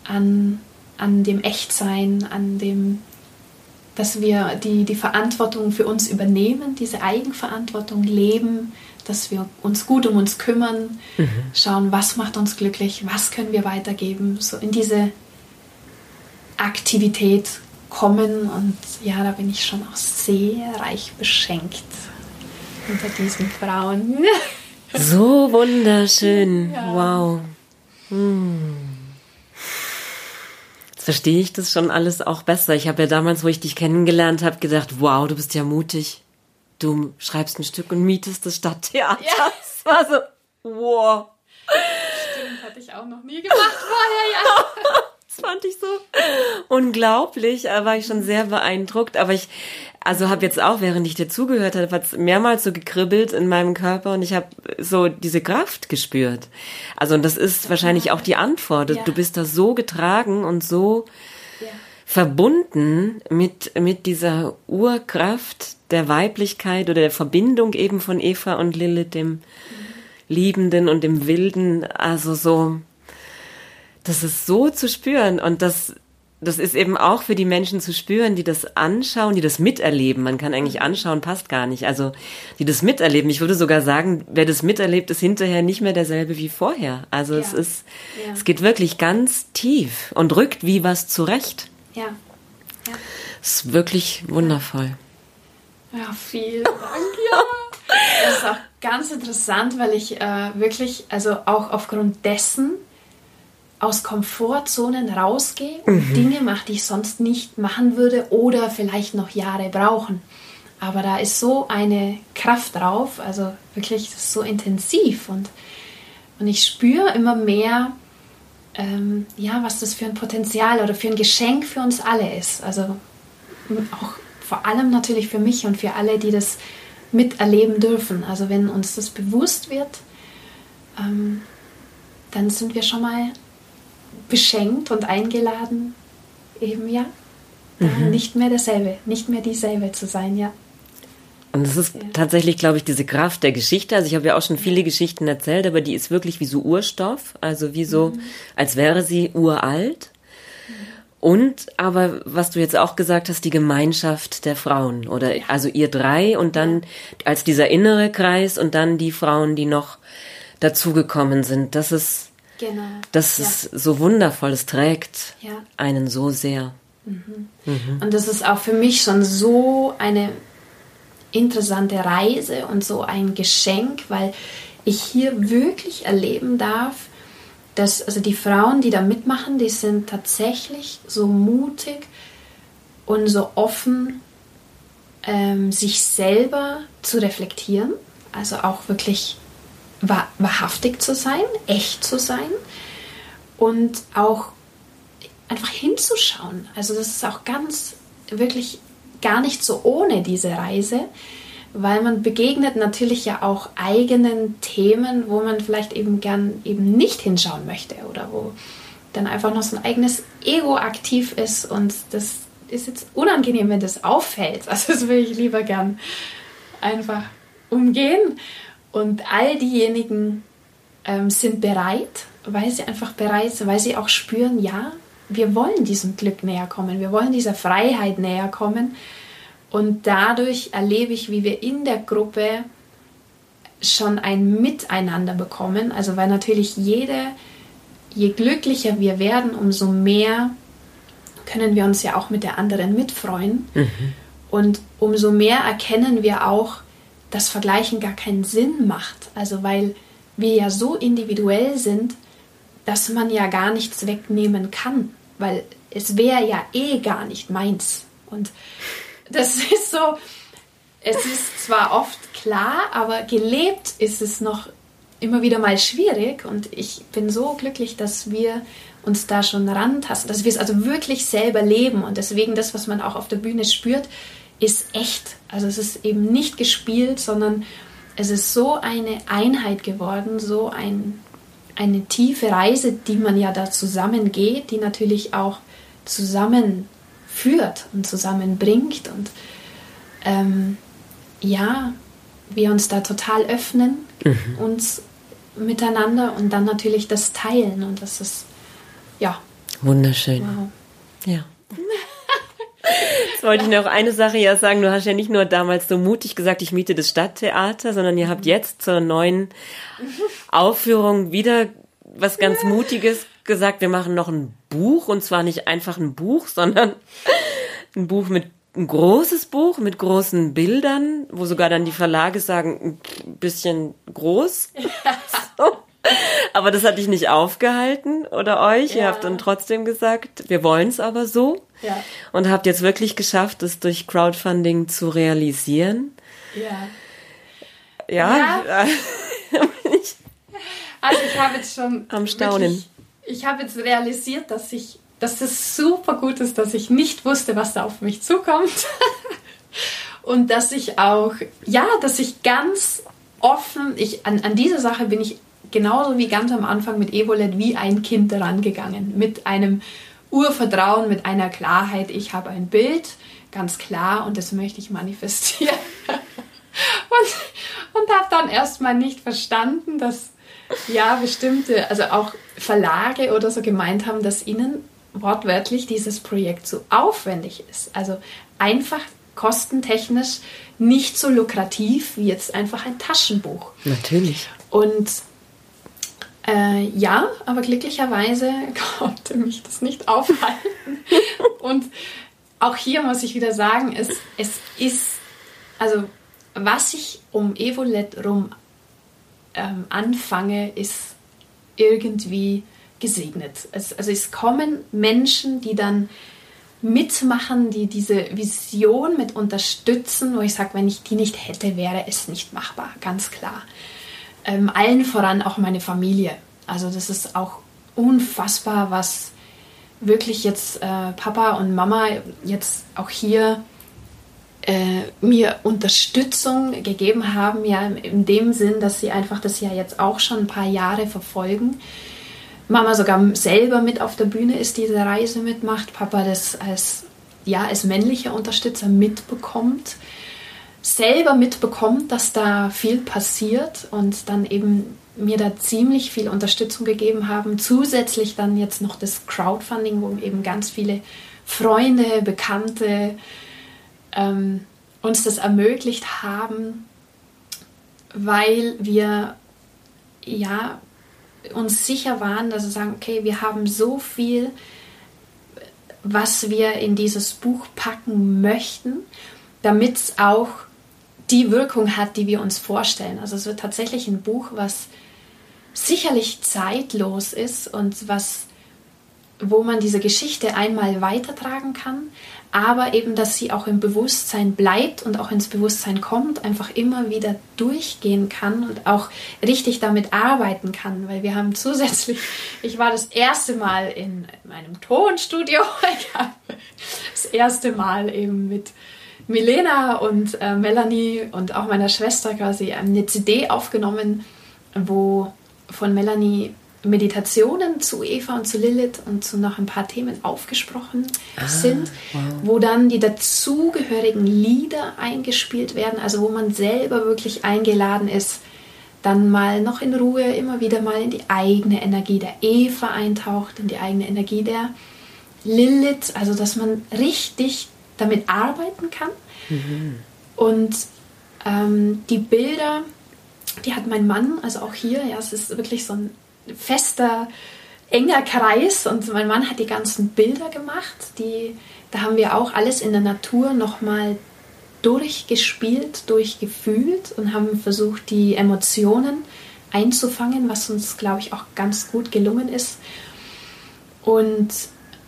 an, an dem Echtsein, an dem, dass wir die, die Verantwortung für uns übernehmen, diese Eigenverantwortung leben, dass wir uns gut um uns kümmern, mhm. schauen, was macht uns glücklich, was können wir weitergeben, so in diese Aktivität kommen und ja, da bin ich schon auch sehr reich beschenkt unter diesen Frauen. [LAUGHS] So wunderschön, ja. wow. Hm verstehe ich das schon alles auch besser. Ich habe ja damals, wo ich dich kennengelernt habe, gedacht, wow, du bist ja mutig. Du schreibst ein Stück und mietest das Stadttheater. Ja. Das war so, wow. Stimmt, hatte ich auch noch nie gemacht vorher, ja. [LAUGHS] das fand ich so unglaublich. Da war ich schon sehr beeindruckt. Aber ich also habe jetzt auch, während ich dir zugehört habe, hat es mehrmals so gekribbelt in meinem Körper und ich habe so diese Kraft gespürt. Also und das ist wahrscheinlich auch die Antwort. Ja. Du bist da so getragen und so ja. verbunden mit, mit dieser Urkraft der Weiblichkeit oder der Verbindung eben von Eva und Lilith, dem mhm. Liebenden und dem Wilden. Also so, das ist so zu spüren und das das ist eben auch für die Menschen zu spüren, die das anschauen, die das miterleben. Man kann eigentlich anschauen, passt gar nicht. Also, die das miterleben. Ich würde sogar sagen, wer das miterlebt, ist hinterher nicht mehr derselbe wie vorher. Also, ja. es ist, ja. es geht wirklich ganz tief und rückt wie was zurecht. Ja. ja. Es ist wirklich wundervoll. Ja, vielen Dank, ja. Das ist auch ganz interessant, weil ich äh, wirklich, also auch aufgrund dessen, aus Komfortzonen rausgehe und mhm. Dinge mache, die ich sonst nicht machen würde oder vielleicht noch Jahre brauchen. Aber da ist so eine Kraft drauf, also wirklich so intensiv und, und ich spüre immer mehr, ähm, ja, was das für ein Potenzial oder für ein Geschenk für uns alle ist. Also auch vor allem natürlich für mich und für alle, die das miterleben dürfen. Also wenn uns das bewusst wird, ähm, dann sind wir schon mal beschenkt und eingeladen, eben ja, mhm. nicht mehr derselbe, nicht mehr dieselbe zu sein, ja. Und das ist ja. tatsächlich, glaube ich, diese Kraft der Geschichte. Also ich habe ja auch schon viele Geschichten erzählt, aber die ist wirklich wie so Urstoff, also wie so, mhm. als wäre sie uralt. Und aber, was du jetzt auch gesagt hast, die Gemeinschaft der Frauen oder ja. also ihr drei und dann als dieser innere Kreis und dann die Frauen, die noch dazugekommen sind. Das ist Genau. Das ja. ist so wundervoll, es trägt ja. einen so sehr. Mhm. Mhm. Und das ist auch für mich schon so eine interessante Reise und so ein Geschenk, weil ich hier wirklich erleben darf, dass also die Frauen, die da mitmachen, die sind tatsächlich so mutig und so offen, ähm, sich selber zu reflektieren, also auch wirklich wahrhaftig zu sein, echt zu sein und auch einfach hinzuschauen. Also das ist auch ganz wirklich gar nicht so ohne diese Reise, weil man begegnet natürlich ja auch eigenen Themen, wo man vielleicht eben gern eben nicht hinschauen möchte oder wo dann einfach noch so ein eigenes Ego aktiv ist und das ist jetzt unangenehm, wenn das auffällt. [LAUGHS] Also das will ich lieber gern einfach umgehen. Und all diejenigen ähm, sind bereit, weil sie einfach bereit sind, weil sie auch spüren, ja, wir wollen diesem Glück näher kommen, wir wollen dieser Freiheit näher kommen. Und dadurch erlebe ich, wie wir in der Gruppe schon ein Miteinander bekommen. Also weil natürlich jede, je glücklicher wir werden, umso mehr können wir uns ja auch mit der anderen mitfreuen. Mhm. Und umso mehr erkennen wir auch, dass Vergleichen gar keinen Sinn macht. Also weil wir ja so individuell sind, dass man ja gar nichts wegnehmen kann, weil es wäre ja eh gar nicht meins. Und das [LAUGHS] ist so, es ist zwar oft klar, aber gelebt ist es noch immer wieder mal schwierig und ich bin so glücklich, dass wir uns da schon rantasten, dass wir es also wirklich selber leben und deswegen das, was man auch auf der Bühne spürt, ist echt. Also es ist eben nicht gespielt, sondern es ist so eine Einheit geworden, so ein, eine tiefe Reise, die man ja da zusammen geht, die natürlich auch zusammenführt und zusammenbringt und ähm, ja, wir uns da total öffnen, mhm. uns miteinander und dann natürlich das Teilen und das ist ja wunderschön. Wow. Ja. [LAUGHS] Jetzt wollte ich noch eine Sache ja sagen. Du hast ja nicht nur damals so mutig gesagt, ich miete das Stadttheater, sondern ihr habt mhm. jetzt zur neuen Aufführung wieder was ganz Mutiges gesagt. Wir machen noch ein Buch und zwar nicht einfach ein Buch, sondern ein Buch mit ein großes Buch mit großen Bildern, wo sogar dann die Verlage sagen, ein bisschen groß. [LAUGHS] so. Aber das hat dich nicht aufgehalten oder euch. Ja. Ihr habt dann trotzdem gesagt, wir wollen es aber so. Ja. Und habt jetzt wirklich geschafft, es durch Crowdfunding zu realisieren. Ja. Ja. ja. [LAUGHS] also ich habe jetzt schon am Staunen. Wirklich, ich habe jetzt realisiert, dass ich dass es super gut ist, dass ich nicht wusste, was da auf mich zukommt. [LAUGHS] und dass ich auch, ja, dass ich ganz offen, ich, an, an diese Sache bin ich genauso wie ganz am Anfang mit Evolet wie ein Kind herangegangen. Mit einem Urvertrauen, mit einer Klarheit. Ich habe ein Bild, ganz klar, und das möchte ich manifestieren. [LAUGHS] und und habe dann erstmal nicht verstanden, dass ja bestimmte, also auch Verlage oder so gemeint haben, dass ihnen wortwörtlich dieses Projekt so aufwendig ist. Also einfach kostentechnisch nicht so lukrativ wie jetzt einfach ein Taschenbuch. Natürlich. Und äh, ja, aber glücklicherweise [LAUGHS] konnte mich das nicht aufhalten. Und auch hier muss ich wieder sagen, es, es ist, also was ich um Evolet rum ähm, anfange, ist irgendwie gesegnet. Es, also es kommen Menschen, die dann mitmachen, die diese Vision mit unterstützen, wo ich sage, wenn ich die nicht hätte, wäre es nicht machbar, ganz klar. Ähm, allen voran auch meine Familie. Also das ist auch unfassbar, was wirklich jetzt äh, Papa und Mama jetzt auch hier äh, mir Unterstützung gegeben haben, ja in dem Sinn, dass sie einfach das ja jetzt auch schon ein paar Jahre verfolgen. Mama sogar selber mit auf der Bühne ist, diese Reise mitmacht, Papa das als, ja, als männlicher Unterstützer mitbekommt, selber mitbekommt, dass da viel passiert und dann eben mir da ziemlich viel Unterstützung gegeben haben. Zusätzlich dann jetzt noch das Crowdfunding, wo eben ganz viele Freunde, Bekannte ähm, uns das ermöglicht haben, weil wir ja uns sicher waren, dass wir sagen, okay, wir haben so viel, was wir in dieses Buch packen möchten, damit es auch die Wirkung hat, die wir uns vorstellen. Also es wird tatsächlich ein Buch, was sicherlich zeitlos ist und was wo man diese Geschichte einmal weitertragen kann, aber eben, dass sie auch im Bewusstsein bleibt und auch ins Bewusstsein kommt, einfach immer wieder durchgehen kann und auch richtig damit arbeiten kann, weil wir haben [LAUGHS] zusätzlich, ich war das erste Mal in meinem Tonstudio, [LAUGHS] das erste Mal eben mit Milena und äh, Melanie und auch meiner Schwester quasi eine CD aufgenommen, wo von Melanie Meditationen zu Eva und zu Lilith und zu noch ein paar Themen aufgesprochen Ah, sind, wow. wo dann die dazugehörigen Lieder eingespielt werden, also wo man selber wirklich eingeladen ist, dann mal noch in Ruhe immer wieder mal in die eigene Energie der Eva eintaucht, in die eigene Energie der Lilith, also dass man richtig damit arbeiten kann. Und ähm, die Bilder, die hat mein Mann, also auch hier, ja, es ist wirklich so ein fester, enger Kreis und mein Mann hat die ganzen Bilder gemacht. Die, da haben wir auch alles in der Natur nochmal durchgespielt, durchgefühlt und haben versucht, die Emotionen einzufangen, was uns, glaube ich, auch ganz gut gelungen ist. Und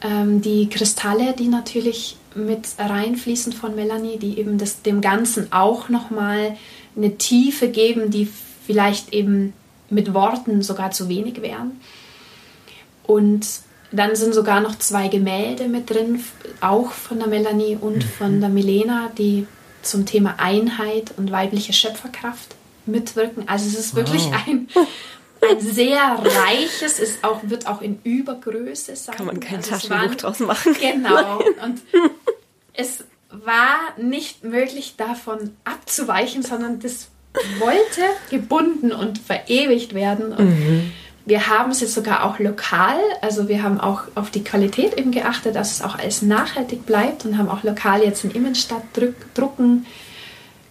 ähm, die Kristalle, die natürlich mit reinfließen von Melanie, die eben das, dem Ganzen auch nochmal eine Tiefe geben, die vielleicht eben mit Worten sogar zu wenig wären. Und dann sind sogar noch zwei Gemälde mit drin, auch von der Melanie und von der Milena, die zum Thema Einheit und weibliche Schöpferkraft mitwirken. Also es ist wirklich Wow. ein, ein sehr reiches, ist auch, wird auch in Übergröße sein. Kann man kein Also Taschenbuch waren- draus machen. Genau. [LAUGHS] Und es war nicht möglich, davon abzuweichen, sondern das wollte gebunden und verewigt werden. Und wir haben es jetzt sogar auch lokal, also wir haben auch auf die Qualität eben geachtet, dass es auch alles nachhaltig bleibt und haben auch lokal jetzt in Immenstadt drück, drucken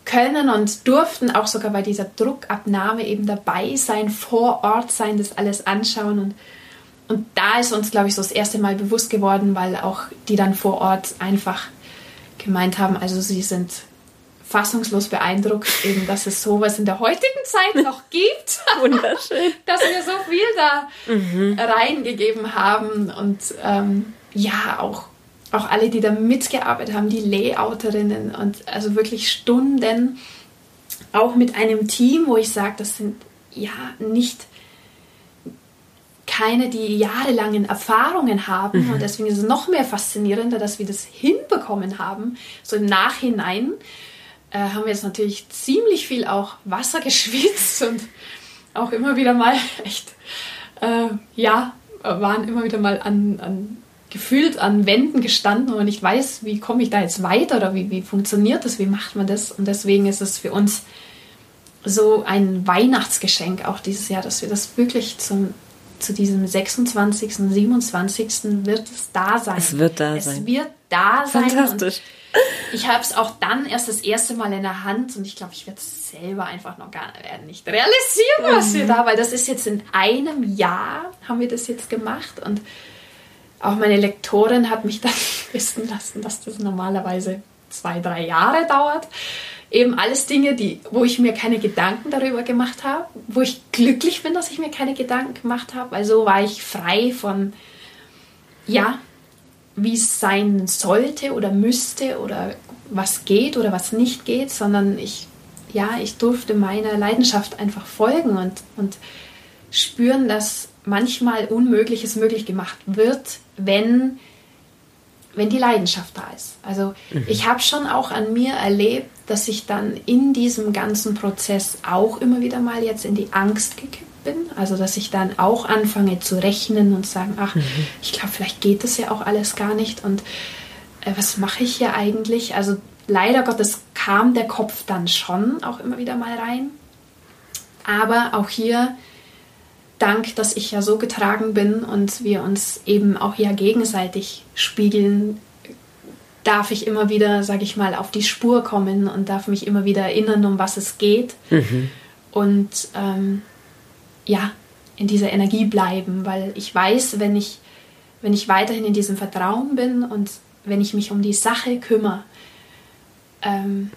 können und durften auch sogar bei dieser Druckabnahme eben dabei sein, vor Ort sein, das alles anschauen und und da ist uns, glaube ich, so das erste Mal bewusst geworden, weil auch die dann vor Ort einfach gemeint haben, also sie sind fassungslos beeindruckt, eben, dass es sowas in der heutigen Zeit [LAUGHS] noch gibt, Wunderschön. [LAUGHS] dass wir so viel da reingegeben haben und ähm, ja, auch, auch alle, die da mitgearbeitet haben, die Layouterinnen und also wirklich Stunden, auch mit einem Team, wo ich sage, das sind ja nicht keine, die jahrelangen Erfahrungen haben. Und deswegen ist es noch mehr faszinierender, dass wir das hinbekommen haben. So im Nachhinein äh, haben wir jetzt natürlich ziemlich viel auch Wasser [LAUGHS] geschwitzt und auch immer wieder mal [LAUGHS] echt, äh, ja, waren immer wieder mal an, an gefühlt an Wänden gestanden, wo man nicht weiß, wie komme ich da jetzt weiter oder wie, wie funktioniert das, wie macht man das. Und deswegen ist es für uns so ein Weihnachtsgeschenk auch dieses Jahr, dass wir das wirklich zum, zu diesem 26., 27. wird es da sein. Es wird da es sein. wird da sein. Fantastisch. Ich habe es auch dann erst das erste Mal in der Hand und ich glaube, ich werde es selber einfach noch gar nicht realisieren, was wir da, weil das ist jetzt in einem Jahr haben wir das jetzt gemacht und auch meine Lektorin hat mich dann [LAUGHS] wissen lassen, dass das normalerweise zwei, drei Jahre dauert. Eben alles Dinge, die, wo ich mir keine Gedanken darüber gemacht habe, wo ich glücklich bin, dass ich mir keine Gedanken gemacht habe, weil so war ich frei von, ja, wie es sein sollte oder müsste oder was geht oder was nicht geht, sondern ich, ja, ich durfte meiner Leidenschaft einfach folgen und, und spüren, dass manchmal Unmögliches möglich gemacht wird, wenn, wenn die Leidenschaft da ist. Also ich habe schon auch an mir erlebt, dass ich dann in diesem ganzen Prozess auch immer wieder mal jetzt in die Angst gekippt bin. Also dass ich dann auch anfange zu rechnen und sagen, ach, ich glaube, vielleicht geht das ja auch alles gar nicht und äh, was mache ich hier eigentlich? Also leider Gottes kam der Kopf dann schon auch immer wieder mal rein. Aber auch hier, dank, dass ich ja so getragen bin und wir uns eben auch ja gegenseitig spiegeln, darf ich immer wieder, sage ich mal, auf die Spur kommen und darf mich immer wieder erinnern, um was es geht. Und ähm, ja, in dieser Energie bleiben, weil ich weiß, wenn ich, wenn ich weiterhin in diesem Vertrauen bin und wenn ich mich um die Sache kümmere, ähm,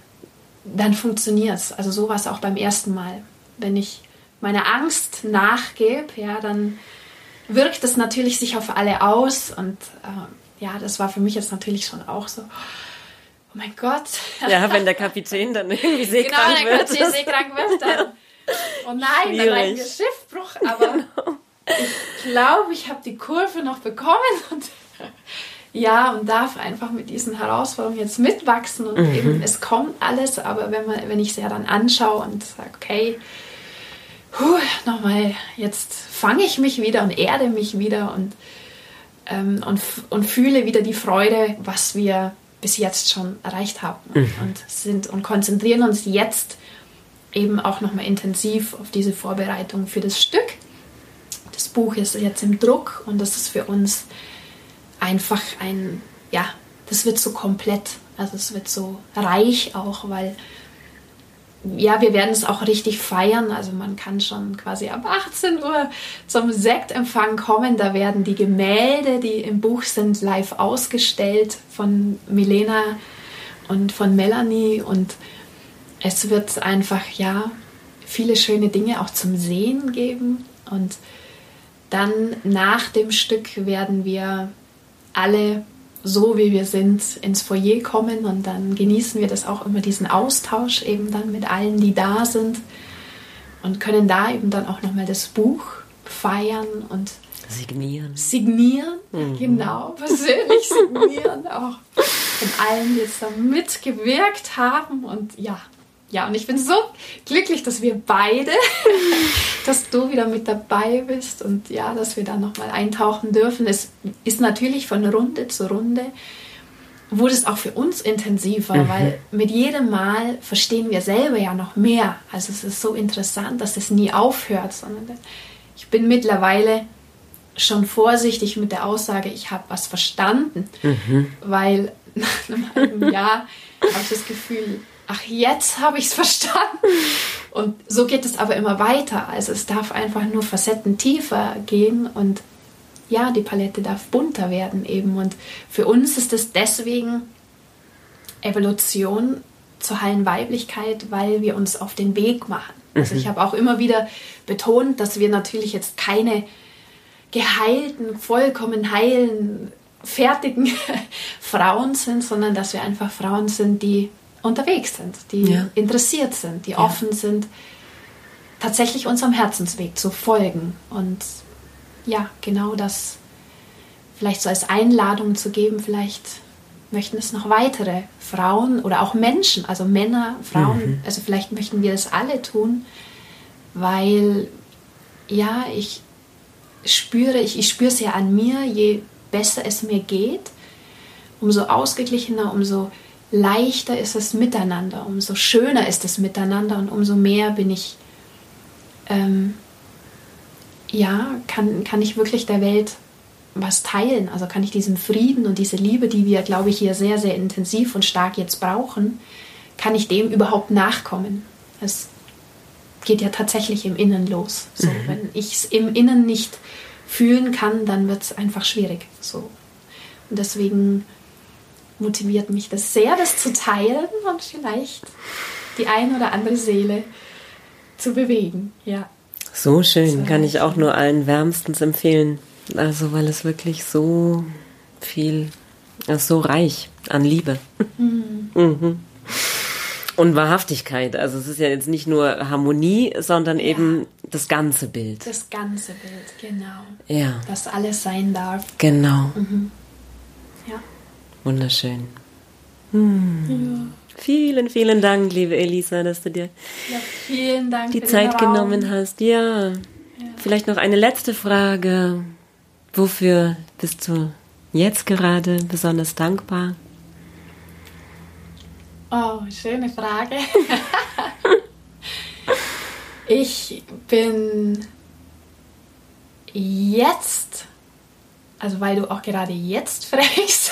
dann funktioniert es. Also so war es auch beim ersten Mal. Wenn ich meiner Angst nachgebe, ja, dann wirkt es natürlich sich auf alle aus und äh, ja, das war für mich jetzt natürlich schon auch so, oh mein Gott. Ja, wenn der Kapitän dann [LAUGHS] irgendwie genau, seekrank dann wird. wird sie seekrank wird, dann, [LAUGHS] oh nein, dann leiden wir Schwierig. Schiffbruch, aber ich glaube, ich habe die Kurve noch bekommen und [LAUGHS] ja, und darf einfach mit diesen Herausforderungen jetzt mitwachsen und eben, es kommt alles, aber wenn, man, wenn ich es ja dann anschaue und sage, okay, nochmal, jetzt fange ich mich wieder und erde mich wieder und, ähm, und, und fühle wieder die Freude, was wir bis jetzt schon erreicht haben mhm. und sind und konzentrieren uns jetzt eben auch nochmal intensiv auf diese Vorbereitung für das Stück. Das Buch ist jetzt im Druck und das ist für uns einfach ein, ja, das wird so komplett, also es wird so reich auch, weil ja, wir werden es auch richtig feiern. Also man kann schon quasi ab 18 Uhr zum Sektempfang kommen. Da werden die Gemälde, die im Buch sind, live ausgestellt von Milena und von Melanie. Und es wird einfach, ja, viele schöne Dinge auch zum Sehen geben. Und dann nach dem Stück werden wir alle so wie wir sind ins Foyer kommen und dann genießen wir das auch immer diesen Austausch eben dann mit allen, die da sind und können da eben dann auch nochmal das Buch feiern und signieren. Signieren, mhm. genau, persönlich signieren auch von allen, die jetzt da mitgewirkt haben und ja, ja, und ich bin so glücklich, dass wir beide, [LAUGHS] dass du wieder mit dabei bist und ja, dass wir da nochmal eintauchen dürfen. Es ist natürlich von Runde zu Runde, wurde es auch für uns intensiver, mhm. weil mit jedem Mal verstehen wir selber ja noch mehr. Also es ist so interessant, dass das nie aufhört, sondern ich bin mittlerweile schon vorsichtig mit der Aussage, ich habe was verstanden, mhm. weil [LAUGHS] nach einem halben Jahr habe ich das Gefühl, ach, jetzt habe ich es [LAUGHS] verstanden. Und so geht es aber immer weiter. Also es darf einfach nur Facetten tiefer gehen und ja, die Palette darf bunter werden eben. Und für uns ist es deswegen Evolution zur heilen Weiblichkeit, weil wir uns auf den Weg machen. Also ich mhm. habe auch immer wieder betont, dass wir natürlich jetzt keine geheilten, vollkommen heilen, fertigen [LAUGHS] Frauen sind, sondern dass wir einfach Frauen sind, die unterwegs sind, die ja. interessiert sind, die ja. offen sind, tatsächlich unserem Herzensweg zu folgen. Und ja, genau das vielleicht so als Einladung zu geben, vielleicht möchten es noch weitere Frauen oder auch Menschen, also Männer, Frauen, mhm. also vielleicht möchten wir das alle tun, weil ja, ich spüre, ich, ich spüre es ja an mir, je besser es mir geht, umso ausgeglichener, umso leichter ist das Miteinander, umso schöner ist das Miteinander und umso mehr bin ich, ähm, ja, kann, kann ich wirklich der Welt was teilen. Also kann ich diesen Frieden und diese Liebe, die wir, glaube ich, hier sehr, sehr intensiv und stark jetzt brauchen, kann ich dem überhaupt nachkommen. Es geht ja tatsächlich im Innen los. So, mhm. Wenn ich es im Innen nicht fühlen kann, dann wird es einfach schwierig. So. Und deswegen motiviert mich das sehr, das zu teilen und vielleicht die ein oder andere Seele zu bewegen. Ja. So schön, kann ich auch nur allen wärmstens empfehlen. Also, weil es wirklich so viel, so reich an Liebe. Mhm. Mhm. Und Wahrhaftigkeit. Also es ist ja jetzt nicht nur Harmonie, sondern ja. eben das ganze Bild. Das ganze Bild, genau. Ja. Dass alles sein darf. Genau. Mhm. Wunderschön. Hm. Ja. Vielen, vielen Dank, liebe Elisa, dass du dir ja, die Zeit genommen hast. Ja. ja. Vielleicht noch eine letzte Frage. Wofür bist du jetzt gerade besonders dankbar? Oh, schöne Frage. [LAUGHS] ich bin jetzt also weil du auch gerade jetzt fragst,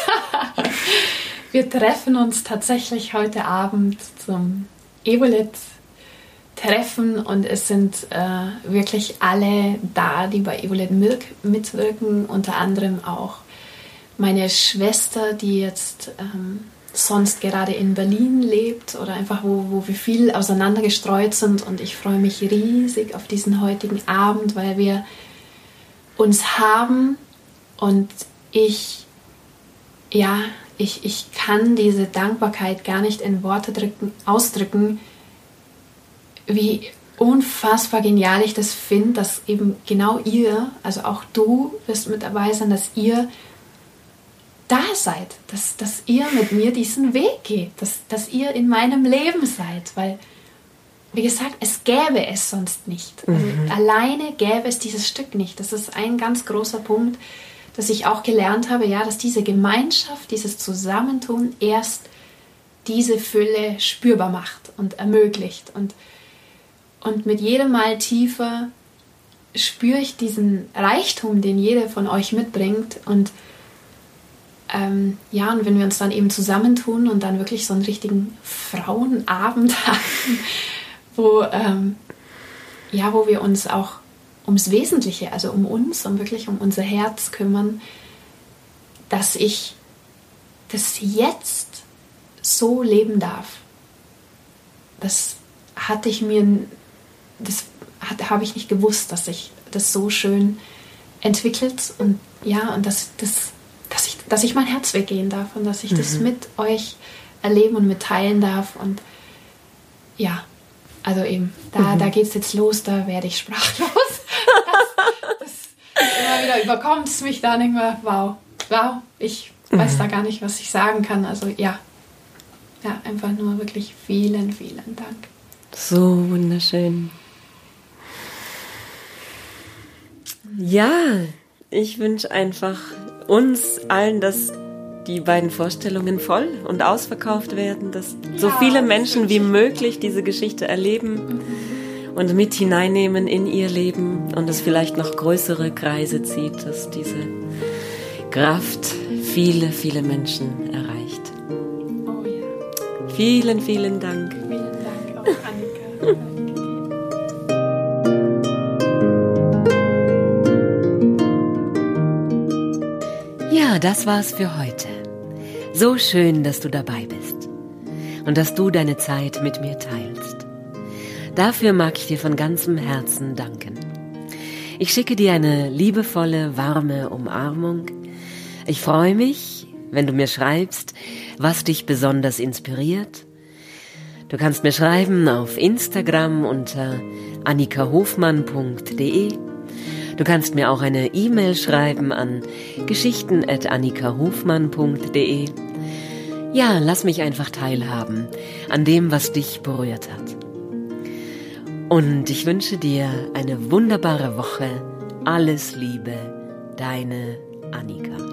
[LAUGHS] wir treffen uns tatsächlich heute Abend zum Evolet Treffen und es sind äh, wirklich alle da, die bei Evolet mitwirken, unter anderem auch meine Schwester, die jetzt ähm, sonst gerade in Berlin lebt oder einfach wo, wo wir viel auseinandergestreut sind. Und ich freue mich riesig auf diesen heutigen Abend, weil wir uns haben und ich, ja, ich, ich kann diese Dankbarkeit gar nicht in Worte drücken, ausdrücken, wie unfassbar genial ich das finde, dass eben genau ihr, also auch du wirst mit dabei sein, dass ihr da seid, dass, dass ihr mit mir diesen Weg geht, dass, dass ihr in meinem Leben seid, weil wie gesagt, es gäbe es sonst nicht. Also mhm. Alleine gäbe es dieses Stück nicht. Das ist ein ganz großer Punkt, dass ich auch gelernt habe, ja, dass diese Gemeinschaft, dieses Zusammentun erst diese Fülle spürbar macht und ermöglicht. Und, und mit jedem Mal tiefer spüre ich diesen Reichtum, den jeder von euch mitbringt. Und ähm, ja, und wenn wir uns dann eben zusammentun und dann wirklich so einen richtigen Frauenabend [LAUGHS] haben, wo, ähm, ja, wo wir uns auch ums Wesentliche, also um uns, um wirklich um unser Herz kümmern, dass ich das jetzt so leben darf. Das hatte ich mir, das habe ich nicht gewusst, dass sich das so schön entwickelt und ja, und dass, das, dass, ich, dass ich mein Herz weggehen darf und dass ich mhm. das mit euch erleben und mitteilen darf und ja, also eben, da, mhm. da geht es jetzt los, da werde ich sprachlos. Immer wieder überkommt es mich da nicht mehr, wow, wow, ich weiß mhm. da gar nicht, was ich sagen kann. Also ja, ja, einfach nur wirklich vielen, vielen Dank. So wunderschön. Ja, ich wünsche einfach uns allen, dass die beiden Vorstellungen voll und ausverkauft werden, dass ja, so viele Menschen wie möglich diese Geschichte erleben und mit hineinnehmen in ihr Leben und es vielleicht noch größere Kreise zieht, dass diese Kraft viele, viele Menschen erreicht. Oh ja. Vielen, vielen Dank. Vielen Dank auch, Annika. Ja, das war's für heute. So schön, dass du dabei bist und dass du deine Zeit mit mir teilst. Dafür mag ich dir von ganzem Herzen danken. Ich schicke dir eine liebevolle, warme Umarmung. Ich freue mich, wenn du mir schreibst, was dich besonders inspiriert. Du kannst mir schreiben auf Instagram unter annikahofmann.de. Du kannst mir auch eine E-Mail schreiben an geschichten.annikahofmann.de. Ja, lass mich einfach teilhaben an dem, was dich berührt hat. Und ich wünsche dir eine wunderbare Woche. Alles Liebe, deine Annika.